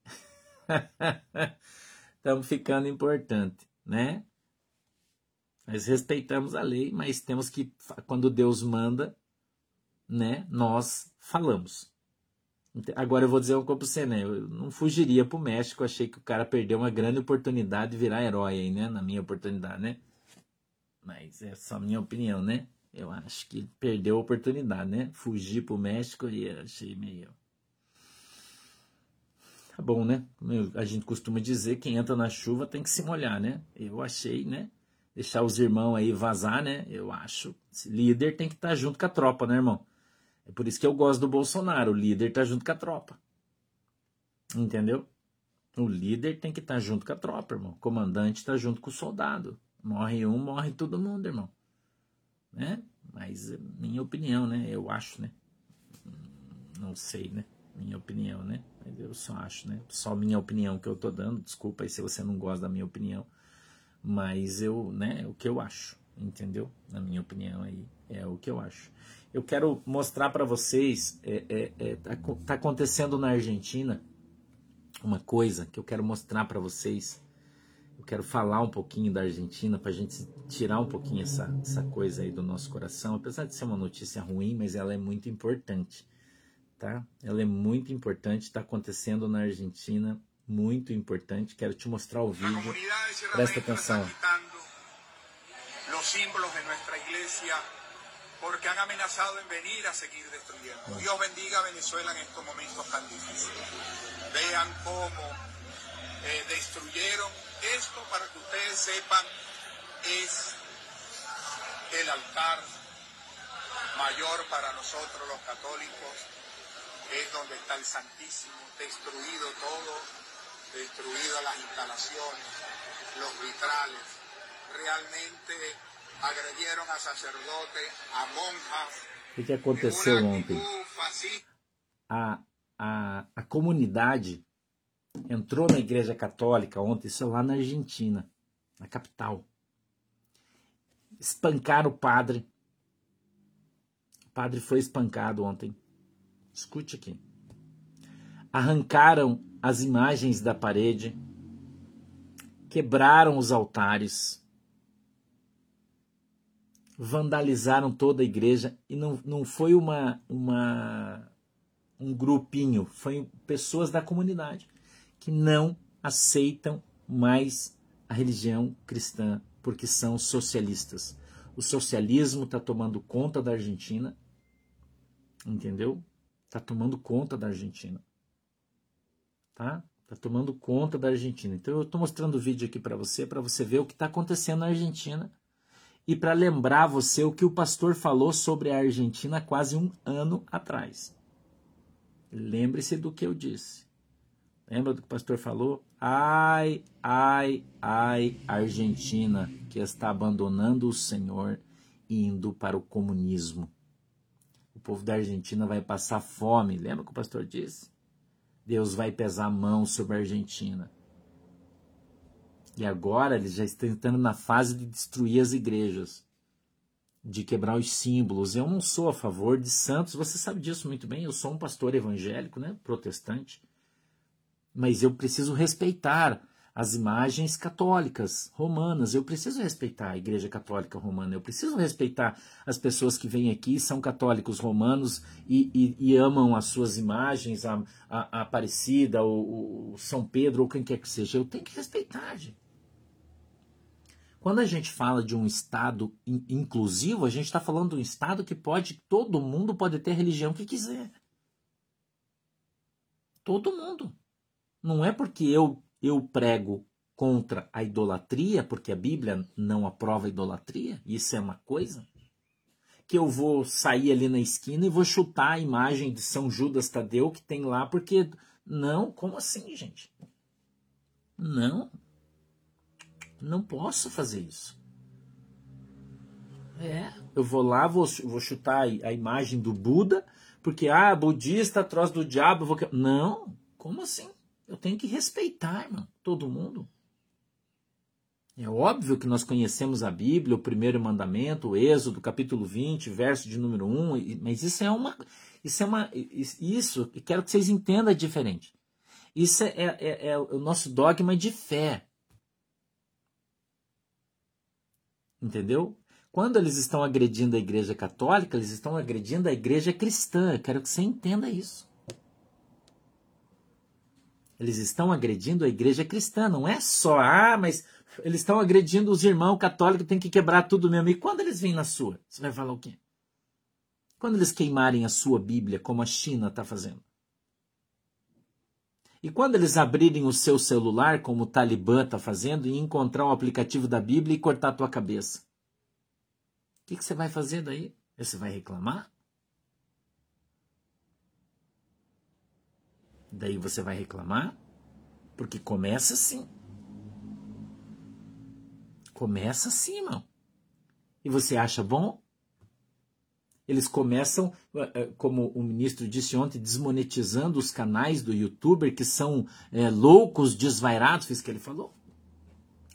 estamos ficando importante, né? Nós respeitamos a lei, mas temos que, quando Deus manda, né? Nós falamos. Agora eu vou dizer uma coisa para você, né? Eu não fugiria para o México, achei que o cara perdeu uma grande oportunidade de virar herói aí, né? Na minha oportunidade, né? Mas é só minha opinião, né? Eu acho que perdeu a oportunidade, né? Fugir pro México e achei meio. Tá bom, né? A gente costuma dizer quem entra na chuva tem que se molhar, né? Eu achei, né? Deixar os irmãos aí vazar, né? Eu acho. Líder tem que estar tá junto com a tropa, né, irmão? É por isso que eu gosto do Bolsonaro. O líder tá junto com a tropa. Entendeu? O líder tem que estar tá junto com a tropa, irmão. O comandante tá junto com o soldado. Morre um, morre todo mundo, irmão. Né? Mas minha opinião, né? Eu acho, né? Não sei, né? Minha opinião, né? Mas eu só acho, né? Só minha opinião que eu tô dando. Desculpa aí se você não gosta da minha opinião. Mas eu, né? O que eu acho, entendeu? Na minha opinião aí é o que eu acho. Eu quero mostrar para vocês, é, é, é, tá, tá acontecendo na Argentina uma coisa que eu quero mostrar para vocês eu quero falar um pouquinho da Argentina para a gente tirar um pouquinho essa, essa coisa aí do nosso coração. Apesar de ser uma notícia ruim, mas ela é muito importante, tá? Ela é muito importante, está acontecendo na Argentina, muito importante. Quero te mostrar o vídeo. Presta atenção. Os símbolos de nossa igreja porque han amenazado en venir a seguir destruyendo. Dios bendiga a Venezuela en estos momentos tan difíciles. Vean cómo eh, destruyeron esto, para que ustedes sepan, es el altar mayor para nosotros los católicos, es donde está el Santísimo, destruido todo, destruidas las instalaciones, los vitrales. Realmente agredieron a a. O que aconteceu ontem? A, a, a comunidade entrou na Igreja Católica ontem, isso é lá na Argentina, na capital. Espancaram o padre. O padre foi espancado ontem. Escute aqui. Arrancaram as imagens da parede, quebraram os altares, vandalizaram toda a igreja e não, não foi uma, uma um grupinho, foi pessoas da comunidade que não aceitam mais a religião cristã porque são socialistas. O socialismo está tomando conta da Argentina, entendeu? Está tomando conta da Argentina, tá? Está tomando conta da Argentina. Então eu estou mostrando o vídeo aqui para você, para você ver o que está acontecendo na Argentina e para lembrar você o que o pastor falou sobre a Argentina quase um ano atrás. Lembre-se do que eu disse. Lembra do que o pastor falou? Ai, ai, ai, Argentina, que está abandonando o Senhor e indo para o comunismo. O povo da Argentina vai passar fome. Lembra que o pastor disse? Deus vai pesar a mão sobre a Argentina. E agora eles já estão entrando na fase de destruir as igrejas, de quebrar os símbolos. Eu não sou a favor de santos, você sabe disso muito bem. Eu sou um pastor evangélico, né, protestante mas eu preciso respeitar as imagens católicas romanas, eu preciso respeitar a Igreja Católica Romana, eu preciso respeitar as pessoas que vêm aqui, são católicos romanos e, e, e amam as suas imagens, a, a, a Aparecida, o, o, São Pedro, ou quem quer que seja, eu tenho que respeitar. Gente. Quando a gente fala de um Estado inclusivo, a gente está falando de um Estado que pode, todo mundo pode ter a religião que quiser. Todo mundo. Não é porque eu, eu prego contra a idolatria, porque a Bíblia não aprova a idolatria, isso é uma coisa, que eu vou sair ali na esquina e vou chutar a imagem de São Judas Tadeu que tem lá, porque. Não, como assim, gente? Não. Não posso fazer isso. É, eu vou lá, vou, vou chutar a imagem do Buda, porque, ah, budista, troço do diabo, vou... Não, como assim? Eu tenho que respeitar, irmão, todo mundo. É óbvio que nós conhecemos a Bíblia, o primeiro mandamento, o Êxodo, capítulo 20, verso de número 1, mas isso é uma. Isso é uma. Isso, quero que vocês entendam é diferente. Isso é, é, é o nosso dogma de fé. Entendeu? Quando eles estão agredindo a igreja católica, eles estão agredindo a igreja cristã. Eu quero que você entenda isso. Eles estão agredindo a igreja cristã. Não é só, ah, mas eles estão agredindo os irmãos católicos, tem que quebrar tudo mesmo. E quando eles vêm na sua? Você vai falar o quê? Quando eles queimarem a sua Bíblia, como a China está fazendo? E quando eles abrirem o seu celular, como o Talibã está fazendo, e encontrar o aplicativo da Bíblia e cortar a tua cabeça? O que, que você vai fazer daí? Você vai reclamar? Daí você vai reclamar? Porque começa assim. Começa assim, irmão. E você acha bom? Eles começam, eh, eh, como o ministro disse ontem, desmonetizando os canais do youtuber que são é, loucos, desvairados, fez o que ele falou.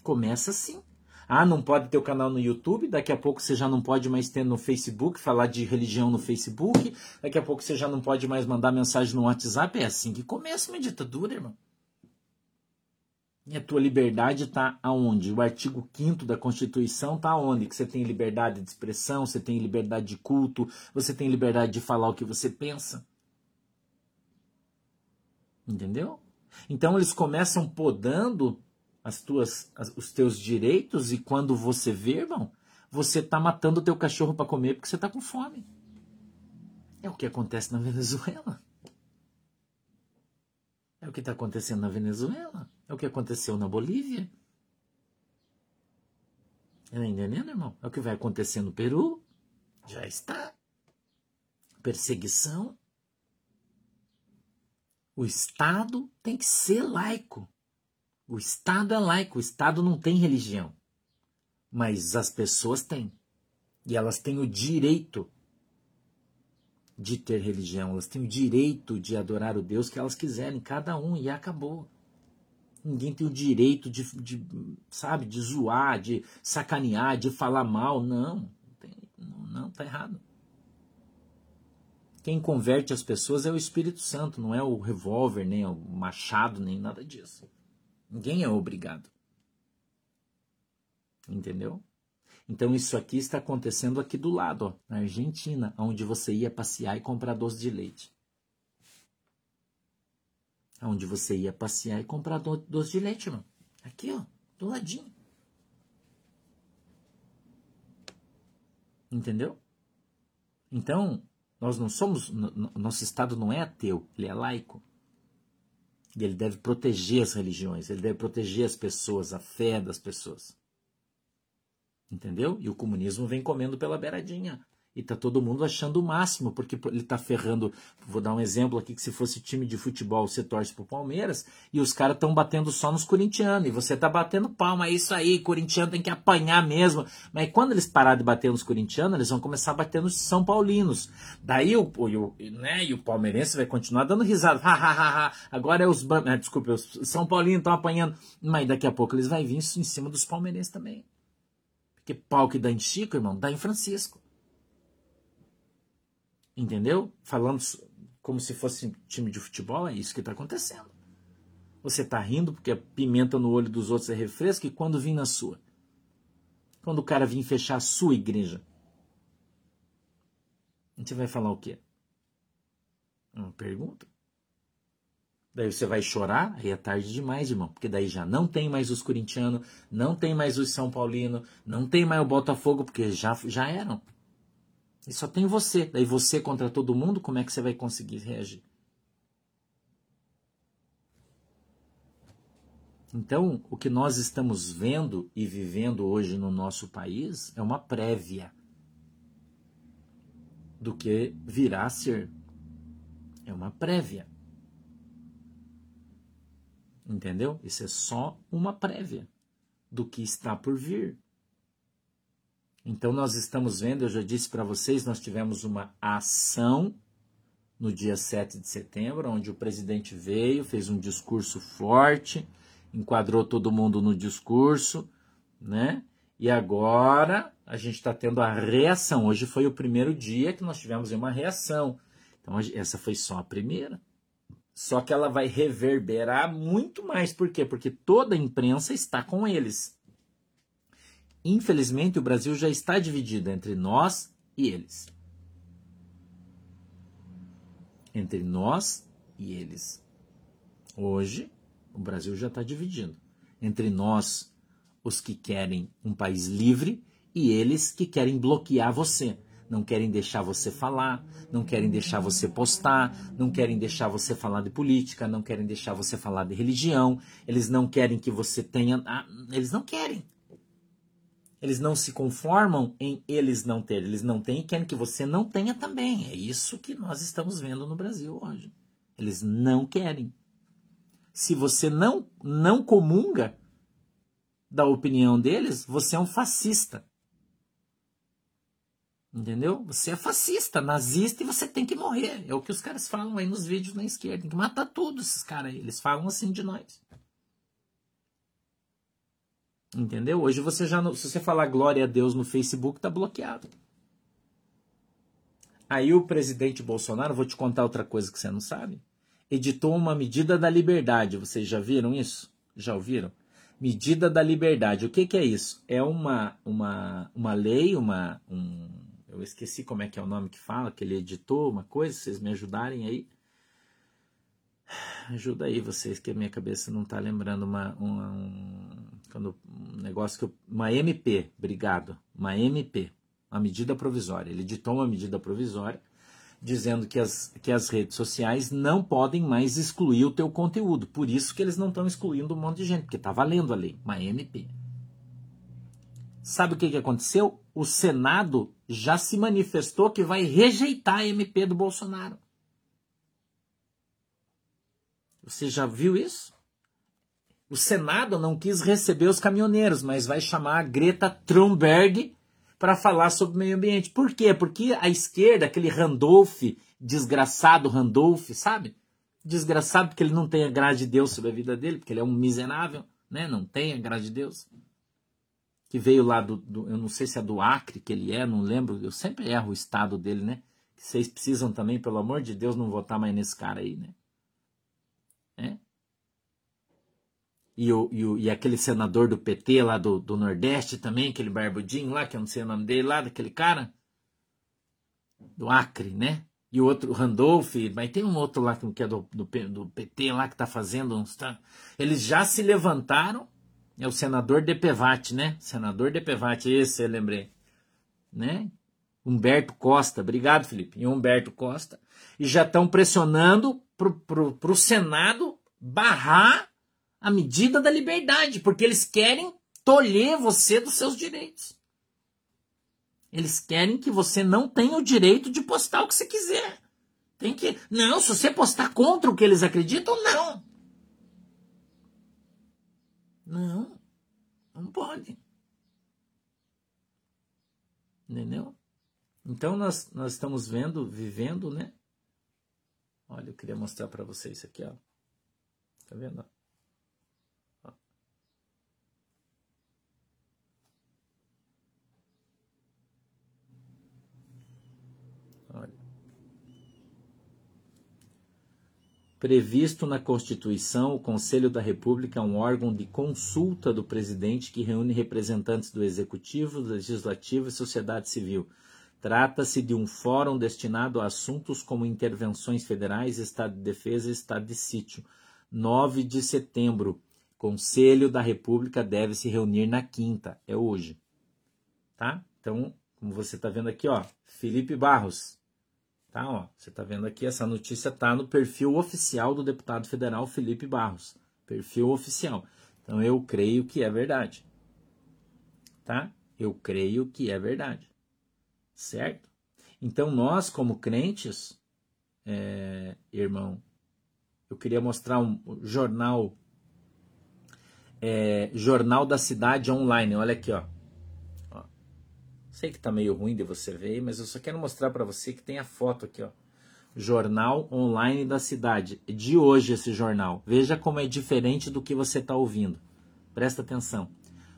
Começa assim. Ah, não pode ter o canal no YouTube, daqui a pouco você já não pode mais ter no Facebook, falar de religião no Facebook, daqui a pouco você já não pode mais mandar mensagem no WhatsApp. É assim que começa uma ditadura, irmão. E a tua liberdade está aonde? O artigo 5 da Constituição está aonde? Que você tem liberdade de expressão, você tem liberdade de culto, você tem liberdade de falar o que você pensa. Entendeu? Então eles começam podando as tuas, as, os teus direitos e quando você vê, irmão, você está matando o teu cachorro para comer porque você está com fome. É o que acontece na Venezuela. É o que está acontecendo na Venezuela. É o que aconteceu na Bolívia. Está entendendo, irmão? É o que vai acontecer no Peru. Já está. Perseguição. O Estado tem que ser laico. O Estado é laico, o Estado não tem religião. Mas as pessoas têm. E elas têm o direito de ter religião, elas têm o direito de adorar o Deus que elas quiserem, cada um, e acabou. Ninguém tem o direito de, de sabe, de zoar, de sacanear, de falar mal. Não, não, não, tá errado. Quem converte as pessoas é o Espírito Santo, não é o revólver, nem o machado, nem nada disso. Ninguém é obrigado. Entendeu? Então isso aqui está acontecendo aqui do lado, ó, na Argentina, onde você ia passear e comprar doce de leite. Onde você ia passear e comprar doce de leite, mano. Aqui, ó, do ladinho. Entendeu? Então, nós não somos, nosso estado não é ateu, ele é laico. E ele deve proteger as religiões, ele deve proteger as pessoas, a fé das pessoas. Entendeu? E o comunismo vem comendo pela beiradinha. E tá todo mundo achando o máximo, porque ele tá ferrando. Vou dar um exemplo aqui: que se fosse time de futebol, você torce pro Palmeiras, e os caras estão batendo só nos corintianos, e você tá batendo palma, é isso aí, corintiano tem que apanhar mesmo. Mas quando eles pararem de bater nos corintianos, eles vão começar a bater nos São Paulinos. Daí o, o, né, e o palmeirense vai continuar dando risada. Ha, ha, ha, ha. Agora é os. Ah, desculpe, os São Paulinos estão apanhando. Mas daqui a pouco eles vão vir em cima dos palmeirenses também. Porque pau que dá em Chico, irmão, dá em Francisco. Entendeu? Falando como se fosse time de futebol, é isso que está acontecendo. Você está rindo porque a pimenta no olho dos outros é refresco e quando vim na sua? Quando o cara vir fechar a sua igreja? A gente vai falar o quê? Uma pergunta. Daí você vai chorar, aí é tarde demais, irmão. Porque daí já não tem mais os corintianos, não tem mais os São Paulino, não tem mais o Botafogo, porque já, já eram. E só tem você. Daí você contra todo mundo, como é que você vai conseguir reagir? Então, o que nós estamos vendo e vivendo hoje no nosso país é uma prévia. do que virá a ser. É uma prévia. Entendeu? Isso é só uma prévia do que está por vir. Então nós estamos vendo, eu já disse para vocês, nós tivemos uma ação no dia 7 de setembro, onde o presidente veio, fez um discurso forte, enquadrou todo mundo no discurso, né? E agora a gente está tendo a reação. Hoje foi o primeiro dia que nós tivemos uma reação. Então essa foi só a primeira. Só que ela vai reverberar muito mais. Por quê? Porque toda a imprensa está com eles. Infelizmente, o Brasil já está dividido entre nós e eles. Entre nós e eles. Hoje, o Brasil já está dividido entre nós, os que querem um país livre, e eles que querem bloquear você não querem deixar você falar, não querem deixar você postar, não querem deixar você falar de política, não querem deixar você falar de religião, eles não querem que você tenha. Ah, eles não querem. Eles não se conformam em eles não ter. Eles não têm e querem que você não tenha também. É isso que nós estamos vendo no Brasil hoje. Eles não querem. Se você não, não comunga da opinião deles, você é um fascista. Entendeu? Você é fascista, nazista e você tem que morrer. É o que os caras falam aí nos vídeos na esquerda. Tem que matar todos esses caras aí. Eles falam assim de nós. Entendeu? Hoje você já não, se você falar glória a Deus no Facebook, tá bloqueado. Aí o presidente Bolsonaro, vou te contar outra coisa que você não sabe, editou uma medida da liberdade. Vocês já viram isso? Já ouviram? Medida da liberdade. O que, que é isso? É uma, uma, uma lei, uma, um, eu esqueci como é que é o nome que fala, que ele editou uma coisa, vocês me ajudarem aí. Ajuda aí vocês, que a minha cabeça não está lembrando uma, uma, um, quando, um negócio que eu, uma MP, obrigado, uma MP, uma medida provisória. Ele editou uma medida provisória dizendo que as, que as redes sociais não podem mais excluir o teu conteúdo. Por isso que eles não estão excluindo um monte de gente, porque está valendo a lei, uma MP. Sabe o que, que aconteceu? O Senado já se manifestou que vai rejeitar a MP do Bolsonaro. Você já viu isso? O Senado não quis receber os caminhoneiros, mas vai chamar a Greta Thunberg para falar sobre meio ambiente. Por quê? Porque a esquerda, aquele Randolph, desgraçado Randolph, sabe? Desgraçado porque ele não tem a graça de Deus sobre a vida dele, porque ele é um miserável, né? Não tem a graça de Deus que veio lá do, do, eu não sei se é do Acre que ele é, não lembro, eu sempre erro o estado dele, né? Vocês precisam também, pelo amor de Deus, não votar mais nesse cara aí, né? É? E, o, e, o, e aquele senador do PT lá do, do Nordeste também, aquele barbudinho lá, que eu não sei o nome dele lá, daquele cara. Do Acre, né? E o outro, Randolph, mas tem um outro lá que é do, do, do PT lá que tá fazendo uns. Tá, eles já se levantaram é o senador Depevate, né? Senador Depevate, esse eu lembrei. Né? Humberto Costa, obrigado, Felipe. E Humberto Costa. E já estão pressionando para o Senado barrar a medida da liberdade, porque eles querem tolher você dos seus direitos. Eles querem que você não tenha o direito de postar o que você quiser. Tem que. Não, se você postar contra o que eles acreditam, não. Não, não pode. Entendeu? Então nós, nós estamos vendo, vivendo, né? Olha, eu queria mostrar para vocês isso aqui, ó. Tá vendo? Previsto na Constituição, o Conselho da República é um órgão de consulta do presidente que reúne representantes do Executivo, do Legislativo e sociedade civil. Trata-se de um fórum destinado a assuntos como intervenções federais, Estado de Defesa e Estado de Sítio. 9 de setembro. Conselho da República deve se reunir na quinta, é hoje. Tá? Então, como você está vendo aqui, ó, Felipe Barros, Tá, ó, você está vendo aqui, essa notícia está no perfil oficial do deputado federal Felipe Barros. Perfil oficial. Então eu creio que é verdade. Tá? Eu creio que é verdade. Certo? Então, nós, como crentes, é, irmão, eu queria mostrar um jornal, é, Jornal da Cidade Online. Olha aqui, ó. ó. Sei que tá meio ruim de você ver, mas eu só quero mostrar para você que tem a foto aqui, ó. Jornal Online da Cidade. De hoje esse jornal. Veja como é diferente do que você está ouvindo. Presta atenção.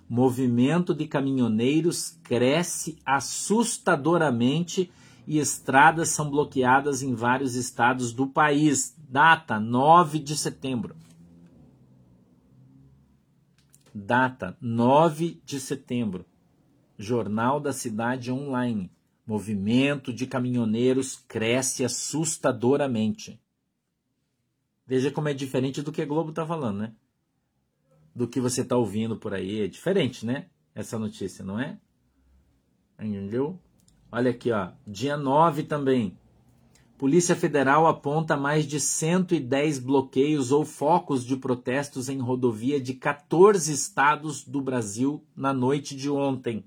Movimento de caminhoneiros cresce assustadoramente e estradas são bloqueadas em vários estados do país. Data 9 de setembro. Data 9 de setembro. Jornal da Cidade Online. Movimento de caminhoneiros cresce assustadoramente. Veja como é diferente do que a Globo está falando, né? Do que você está ouvindo por aí. É diferente, né? Essa notícia, não é? Entendeu? Olha aqui, ó. Dia 9 também. Polícia Federal aponta mais de 110 bloqueios ou focos de protestos em rodovia de 14 estados do Brasil na noite de ontem.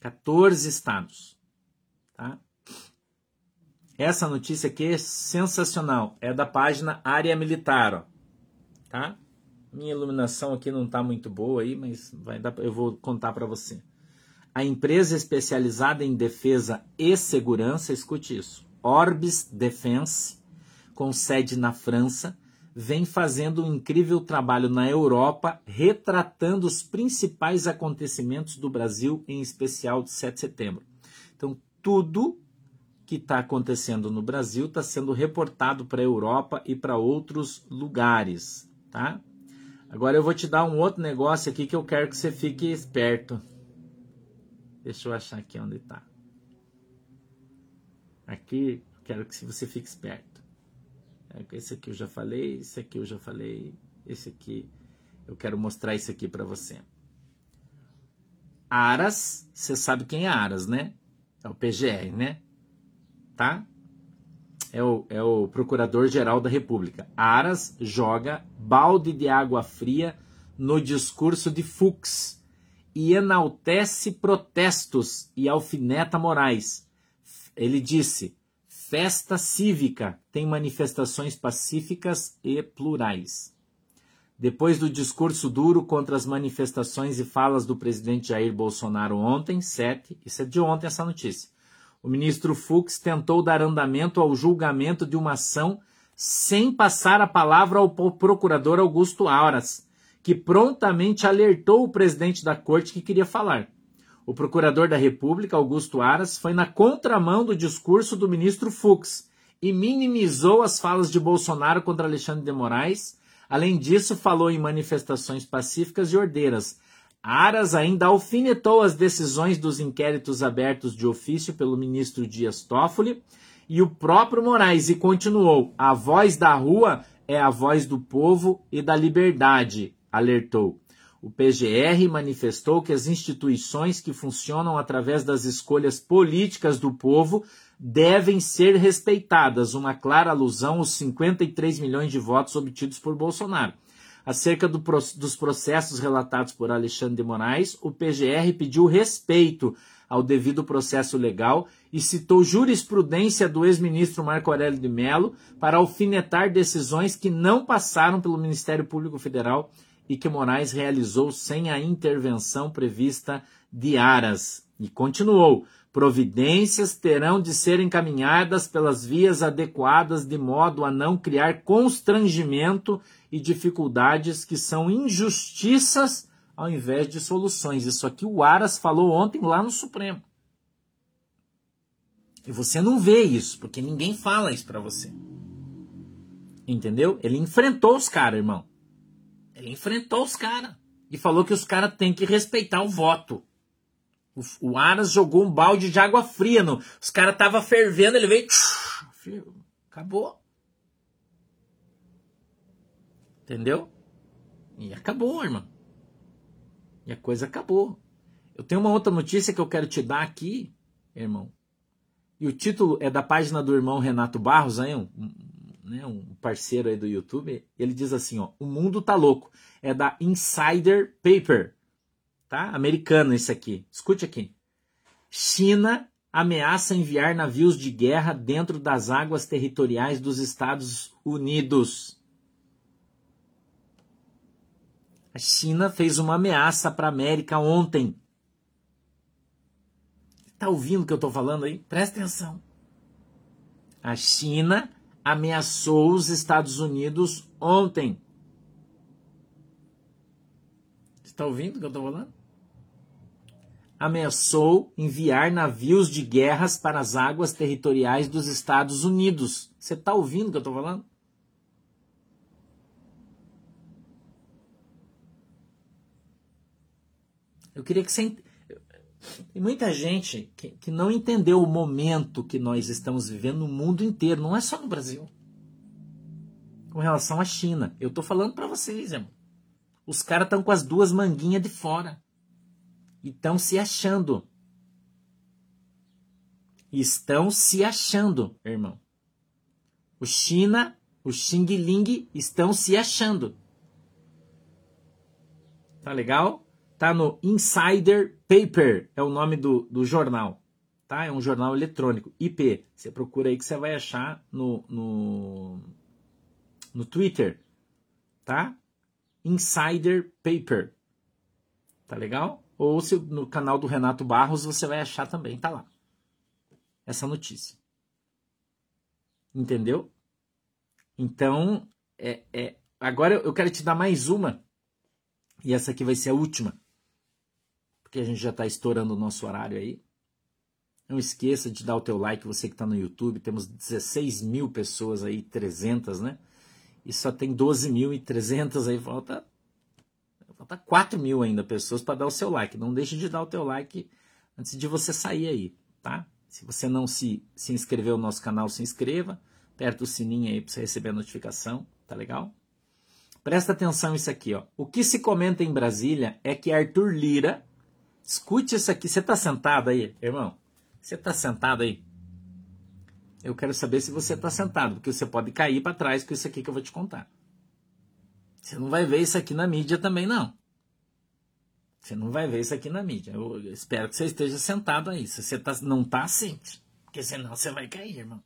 14 estados. Tá? Essa notícia aqui é sensacional. É da página Área Militar. Ó. Tá? Minha iluminação aqui não está muito boa aí, mas vai dar, eu vou contar para você. A empresa especializada em defesa e segurança, escute isso, Orbis Defense, com sede na França, vem fazendo um incrível trabalho na Europa, retratando os principais acontecimentos do Brasil, em especial de 7 de setembro. Então, tudo que está acontecendo no Brasil está sendo reportado para a Europa e para outros lugares, tá? Agora eu vou te dar um outro negócio aqui que eu quero que você fique esperto. Deixa eu achar aqui onde está. Aqui quero que você fique esperto. É, esse aqui eu já falei, esse aqui eu já falei, esse aqui eu quero mostrar isso aqui para você. Aras, você sabe quem é Aras, né? É o PGR, né? Tá? é o, é o Procurador-Geral da República. Aras joga balde de água fria no discurso de Fux e enaltece protestos e alfineta Moraes. Ele disse: festa cívica tem manifestações pacíficas e plurais. Depois do discurso duro contra as manifestações e falas do presidente Jair Bolsonaro ontem, 7, isso é de ontem essa notícia o ministro Fux tentou dar andamento ao julgamento de uma ação sem passar a palavra ao procurador Augusto Auras, que prontamente alertou o presidente da corte que queria falar. O procurador da República, Augusto Aras, foi na contramão do discurso do ministro Fux e minimizou as falas de Bolsonaro contra Alexandre de Moraes. Além disso, falou em manifestações pacíficas e ordeiras, Aras ainda alfinetou as decisões dos inquéritos abertos de ofício pelo ministro Dias Toffoli e o próprio Moraes e continuou: a voz da rua é a voz do povo e da liberdade, alertou. O PGR manifestou que as instituições que funcionam através das escolhas políticas do povo devem ser respeitadas, uma clara alusão aos 53 milhões de votos obtidos por Bolsonaro. Acerca do, dos processos relatados por Alexandre de Moraes, o PGR pediu respeito ao devido processo legal e citou jurisprudência do ex-ministro Marco Aurélio de Mello para alfinetar decisões que não passaram pelo Ministério Público Federal e que Moraes realizou sem a intervenção prevista de Aras. E continuou: providências terão de ser encaminhadas pelas vias adequadas de modo a não criar constrangimento e dificuldades que são injustiças ao invés de soluções. Isso aqui o Aras falou ontem lá no Supremo. E você não vê isso, porque ninguém fala isso para você. Entendeu? Ele enfrentou os caras, irmão. Ele enfrentou os caras. E falou que os caras têm que respeitar o voto. O, o Aras jogou um balde de água fria. No, os caras estavam fervendo, ele veio. Acabou. Entendeu? E acabou, irmão. E a coisa acabou. Eu tenho uma outra notícia que eu quero te dar aqui, irmão. E o título é da página do irmão Renato Barros, aí, um, né, um parceiro aí do YouTube. Ele diz assim: ó, O mundo tá louco. É da Insider Paper. tá? Americano esse aqui. Escute aqui. China ameaça enviar navios de guerra dentro das águas territoriais dos Estados Unidos. A China fez uma ameaça para a América ontem. Tá ouvindo o que eu estou falando aí? Presta atenção. A China ameaçou os Estados Unidos ontem. Está ouvindo o que eu estou falando? Ameaçou enviar navios de guerras para as águas territoriais dos Estados Unidos. Você está ouvindo o que eu estou falando? Eu queria que você. Tem muita gente que, que não entendeu o momento que nós estamos vivendo no mundo inteiro, não é só no Brasil. Com relação à China. Eu estou falando para vocês, irmão. Os caras estão com as duas manguinhas de fora. E estão se achando. Estão se achando, irmão. O China, o Xing Ling estão se achando. Tá legal? Tá no Insider Paper, é o nome do, do jornal. Tá? É um jornal eletrônico. IP. Você procura aí que você vai achar no, no, no Twitter. Tá? Insider Paper. Tá legal? Ou se, no canal do Renato Barros você vai achar também, tá lá. Essa notícia. Entendeu? Então, é, é, agora eu quero te dar mais uma. E essa aqui vai ser a última porque a gente já está estourando o nosso horário aí. Não esqueça de dar o teu like, você que está no YouTube. Temos 16 mil pessoas aí, 300, né? E só tem 12.300 aí, falta, falta 4 mil ainda pessoas para dar o seu like. Não deixe de dar o teu like antes de você sair aí, tá? Se você não se, se inscreveu no nosso canal, se inscreva. Aperta o sininho aí para você receber a notificação, tá legal? Presta atenção isso aqui, ó. O que se comenta em Brasília é que Arthur Lira Escute isso aqui. Você está sentado aí, irmão? Você está sentado aí? Eu quero saber se você está sentado, porque você pode cair para trás com isso aqui que eu vou te contar. Você não vai ver isso aqui na mídia também, não. Você não vai ver isso aqui na mídia. Eu espero que você esteja sentado aí. Se você tá, não está, sente. Porque senão você vai cair, irmão.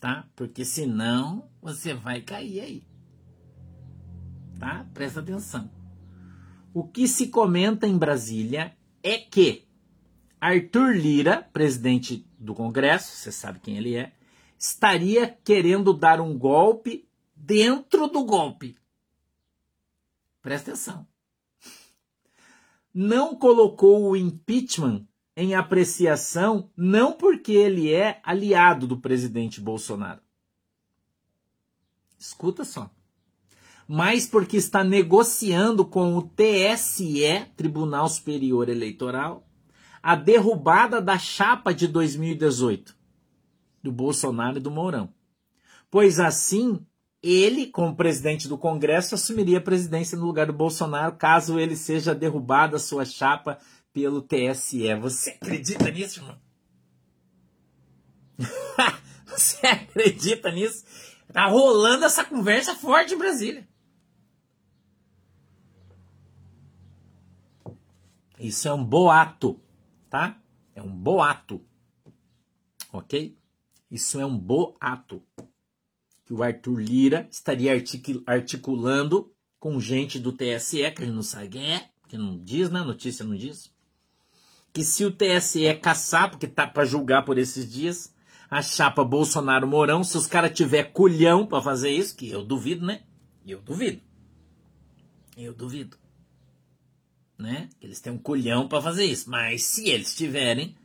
Tá? Porque senão você vai cair aí. Tá? Presta atenção. O que se comenta em Brasília é que Arthur Lira, presidente do Congresso, você sabe quem ele é, estaria querendo dar um golpe dentro do golpe. Presta atenção. Não colocou o impeachment em apreciação não porque ele é aliado do presidente Bolsonaro. Escuta só mas porque está negociando com o TSE, Tribunal Superior Eleitoral, a derrubada da chapa de 2018 do Bolsonaro e do Mourão. Pois assim, ele, como presidente do Congresso, assumiria a presidência no lugar do Bolsonaro caso ele seja derrubado a sua chapa pelo TSE. Você acredita nisso, irmão? Você acredita nisso? Tá rolando essa conversa forte em Brasília. Isso é um boato, tá? É um boato. Ok? Isso é um boato. Que o Arthur Lira estaria articulando com gente do TSE, que a gente não sabe quem é, que não diz, né? A notícia não diz. Que se o TSE caçar, porque tá para julgar por esses dias, a chapa Bolsonaro Mourão, se os caras tiver culhão para fazer isso, que eu duvido, né? Eu duvido. Eu duvido né? Eles têm um colhão para fazer isso. Mas se eles tiverem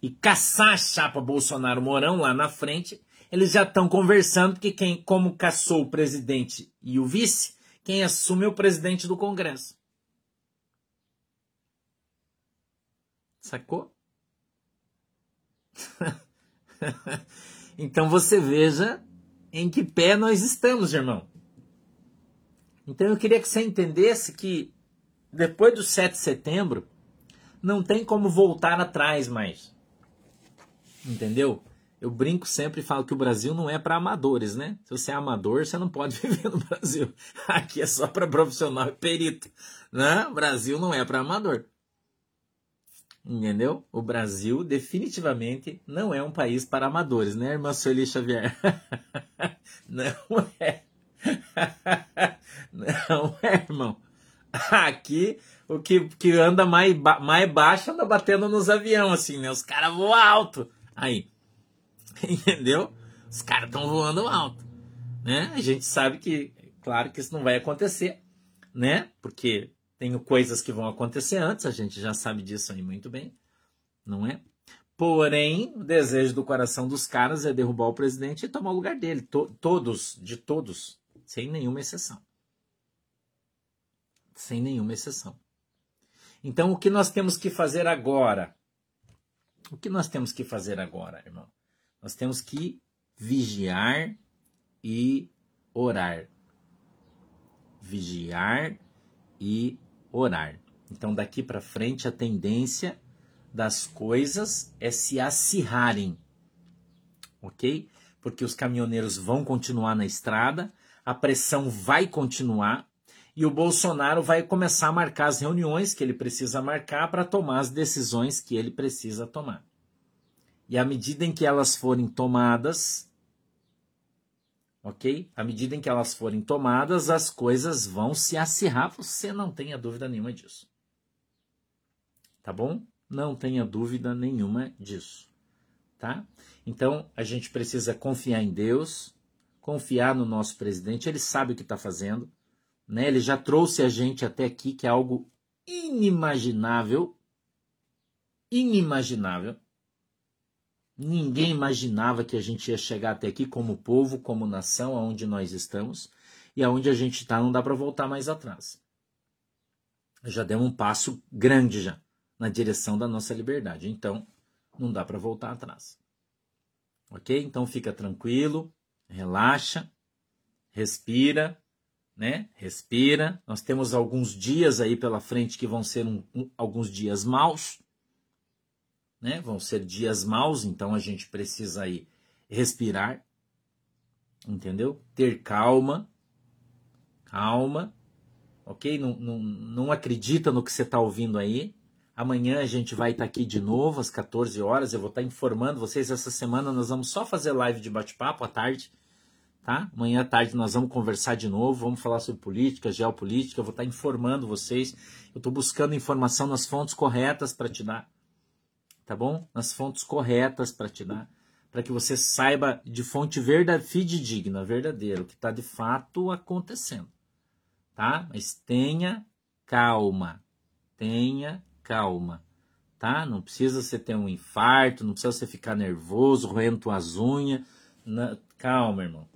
e caçar a chapa Bolsonaro Mourão lá na frente, eles já estão conversando porque quem, como caçou o presidente e o vice, quem assume é o presidente do Congresso. Sacou? então você veja em que pé nós estamos, irmão. Então eu queria que você entendesse que depois do 7 de setembro, não tem como voltar atrás mais. Entendeu? Eu brinco sempre e falo que o Brasil não é para amadores, né? Se você é amador, você não pode viver no Brasil. Aqui é só para profissional e perito, né? O Brasil não é para amador. Entendeu? O Brasil definitivamente não é um país para amadores, né, irmã Sueli Xavier? não é. Não é, irmão. Aqui, o que, que anda mais, mais baixo anda batendo nos aviões, assim, né? Os caras voam alto. Aí. Entendeu? Os caras estão voando alto. Né? A gente sabe que, claro que isso não vai acontecer, né? Porque tem coisas que vão acontecer antes, a gente já sabe disso aí muito bem, não é? Porém, o desejo do coração dos caras é derrubar o presidente e tomar o lugar dele. To todos, de todos, sem nenhuma exceção. Sem nenhuma exceção. Então, o que nós temos que fazer agora? O que nós temos que fazer agora, irmão? Nós temos que vigiar e orar. Vigiar e orar. Então, daqui para frente, a tendência das coisas é se acirrarem, ok? Porque os caminhoneiros vão continuar na estrada, a pressão vai continuar e o Bolsonaro vai começar a marcar as reuniões que ele precisa marcar para tomar as decisões que ele precisa tomar. E à medida em que elas forem tomadas, ok? À medida em que elas forem tomadas, as coisas vão se acirrar, você não tenha dúvida nenhuma disso. Tá bom? Não tenha dúvida nenhuma disso, tá? Então, a gente precisa confiar em Deus, confiar no nosso presidente, ele sabe o que está fazendo, né? Ele já trouxe a gente até aqui, que é algo inimaginável, inimaginável, Ninguém imaginava que a gente ia chegar até aqui como povo, como nação, aonde nós estamos e aonde a gente está, não dá para voltar mais atrás. Já deu um passo grande já na direção da nossa liberdade. Então, não dá para voltar atrás. Ok? Então fica tranquilo, relaxa, respira, né? Respira. Nós temos alguns dias aí pela frente que vão ser um, um, alguns dias maus né? Vão ser dias maus, então a gente precisa aí respirar, entendeu? Ter calma, calma, ok? Não, não, não acredita no que você está ouvindo aí. Amanhã a gente vai estar tá aqui de novo às 14 horas. Eu vou estar tá informando vocês. Essa semana nós vamos só fazer live de bate-papo à tarde. Tá? Amanhã à tarde nós vamos conversar de novo, vamos falar sobre política, geopolítica. Vou estar informando vocês. Eu estou buscando informação nas fontes corretas para te dar tá bom? Nas fontes corretas para te dar, para que você saiba de fonte verdade, fidedigna, verdadeira, o que está de fato acontecendo, tá? Mas tenha calma, tenha calma, tá? Não precisa você ter um infarto, não precisa você ficar nervoso, roendo as unhas, calma, irmão,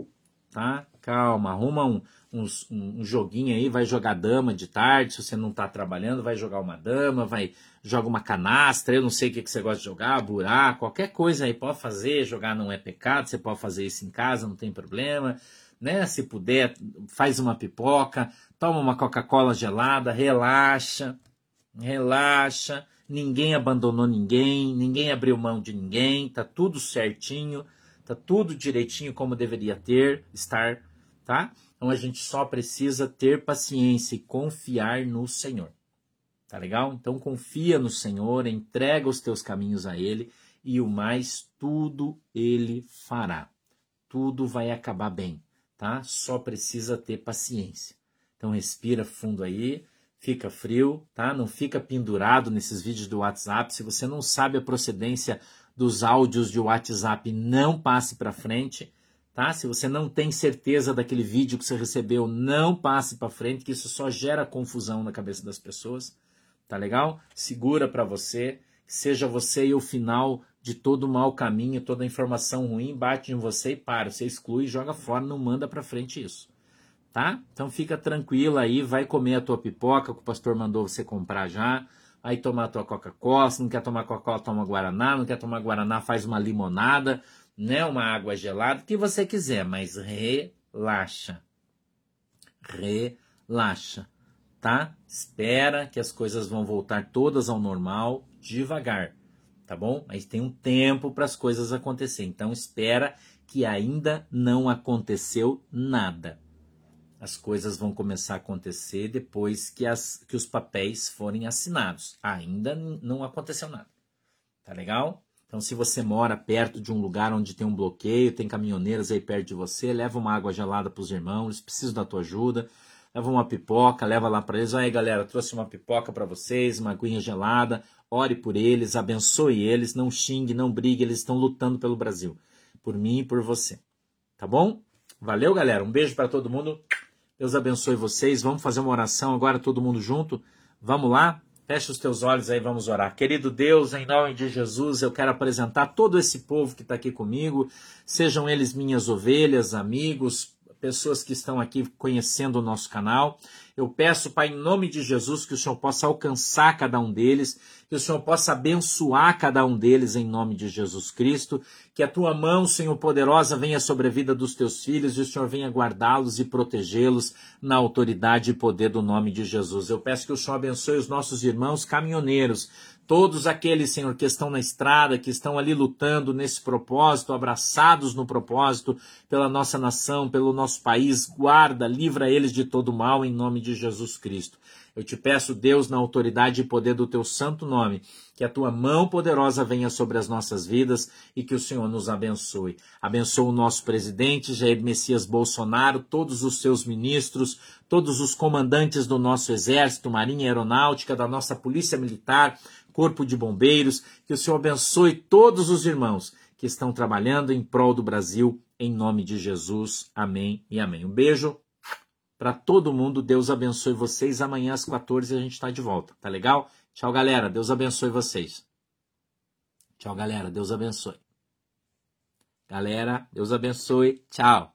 tá? Calma, arruma um, um, um, joguinho aí, vai jogar dama de tarde, se você não está trabalhando, vai jogar uma dama, vai joga uma canastra, eu não sei o que, que você gosta de jogar, buraco, qualquer coisa aí pode fazer, jogar não é pecado, você pode fazer isso em casa, não tem problema, né? Se puder, faz uma pipoca, toma uma Coca-Cola gelada, relaxa, relaxa, ninguém abandonou ninguém, ninguém abriu mão de ninguém, tá tudo certinho, tá tudo direitinho como deveria ter, estar, tá? Então a gente só precisa ter paciência e confiar no Senhor. Tá legal? Então confia no Senhor, entrega os teus caminhos a Ele e o mais tudo Ele fará. Tudo vai acabar bem, tá? Só precisa ter paciência. Então respira fundo aí, fica frio, tá? Não fica pendurado nesses vídeos do WhatsApp. Se você não sabe a procedência dos áudios de WhatsApp, não passe para frente tá? Se você não tem certeza daquele vídeo que você recebeu, não passe para frente, que isso só gera confusão na cabeça das pessoas, tá legal? Segura para você, seja você e o final de todo mau caminho, toda informação ruim bate em você e para, você exclui, joga fora, não manda para frente isso. Tá? Então fica tranquilo aí, vai comer a tua pipoca que o pastor mandou você comprar já, aí tomar a tua Coca-Cola, se não quer tomar Coca-Cola, toma Guaraná, não quer tomar Guaraná, faz uma limonada, né, uma água gelada, o que você quiser, mas relaxa. Relaxa, tá? Espera que as coisas vão voltar todas ao normal, devagar, tá bom? Mas tem um tempo para as coisas acontecerem. Então espera que ainda não aconteceu nada. As coisas vão começar a acontecer depois que, as, que os papéis forem assinados. Ainda não aconteceu nada. Tá legal? Então, se você mora perto de um lugar onde tem um bloqueio, tem caminhoneiros aí perto de você, leva uma água gelada para os irmãos, eles precisam da tua ajuda. Leva uma pipoca, leva lá para eles. Aí, galera, trouxe uma pipoca para vocês, uma aguinha gelada. Ore por eles, abençoe eles, não xingue, não brigue, eles estão lutando pelo Brasil. Por mim e por você. Tá bom? Valeu, galera. Um beijo para todo mundo. Deus abençoe vocês. Vamos fazer uma oração agora, todo mundo junto. Vamos lá? Feche os teus olhos aí, vamos orar. Querido Deus, em nome de Jesus, eu quero apresentar todo esse povo que está aqui comigo, sejam eles minhas ovelhas, amigos, pessoas que estão aqui conhecendo o nosso canal. Eu peço, Pai, em nome de Jesus, que o Senhor possa alcançar cada um deles, que o Senhor possa abençoar cada um deles em nome de Jesus Cristo, que a tua mão, Senhor poderosa, venha sobre a vida dos teus filhos e o Senhor venha guardá-los e protegê-los na autoridade e poder do nome de Jesus. Eu peço que o Senhor abençoe os nossos irmãos caminhoneiros, todos aqueles, Senhor, que estão na estrada, que estão ali lutando nesse propósito, abraçados no propósito pela nossa nação, pelo nosso país, guarda, livra eles de todo mal em nome de Jesus Cristo. Eu te peço, Deus, na autoridade e poder do teu santo nome, que a tua mão poderosa venha sobre as nossas vidas e que o Senhor nos abençoe. Abençoa o nosso presidente, Jair Messias Bolsonaro, todos os seus ministros, todos os comandantes do nosso exército, marinha aeronáutica, da nossa polícia militar, corpo de bombeiros, que o Senhor abençoe todos os irmãos que estão trabalhando em prol do Brasil, em nome de Jesus. Amém e amém. Um beijo para todo mundo. Deus abençoe vocês. Amanhã às 14 a gente está de volta. Tá legal? Tchau, galera. Deus abençoe vocês. Tchau, galera. Deus abençoe. Galera, Deus abençoe. Tchau.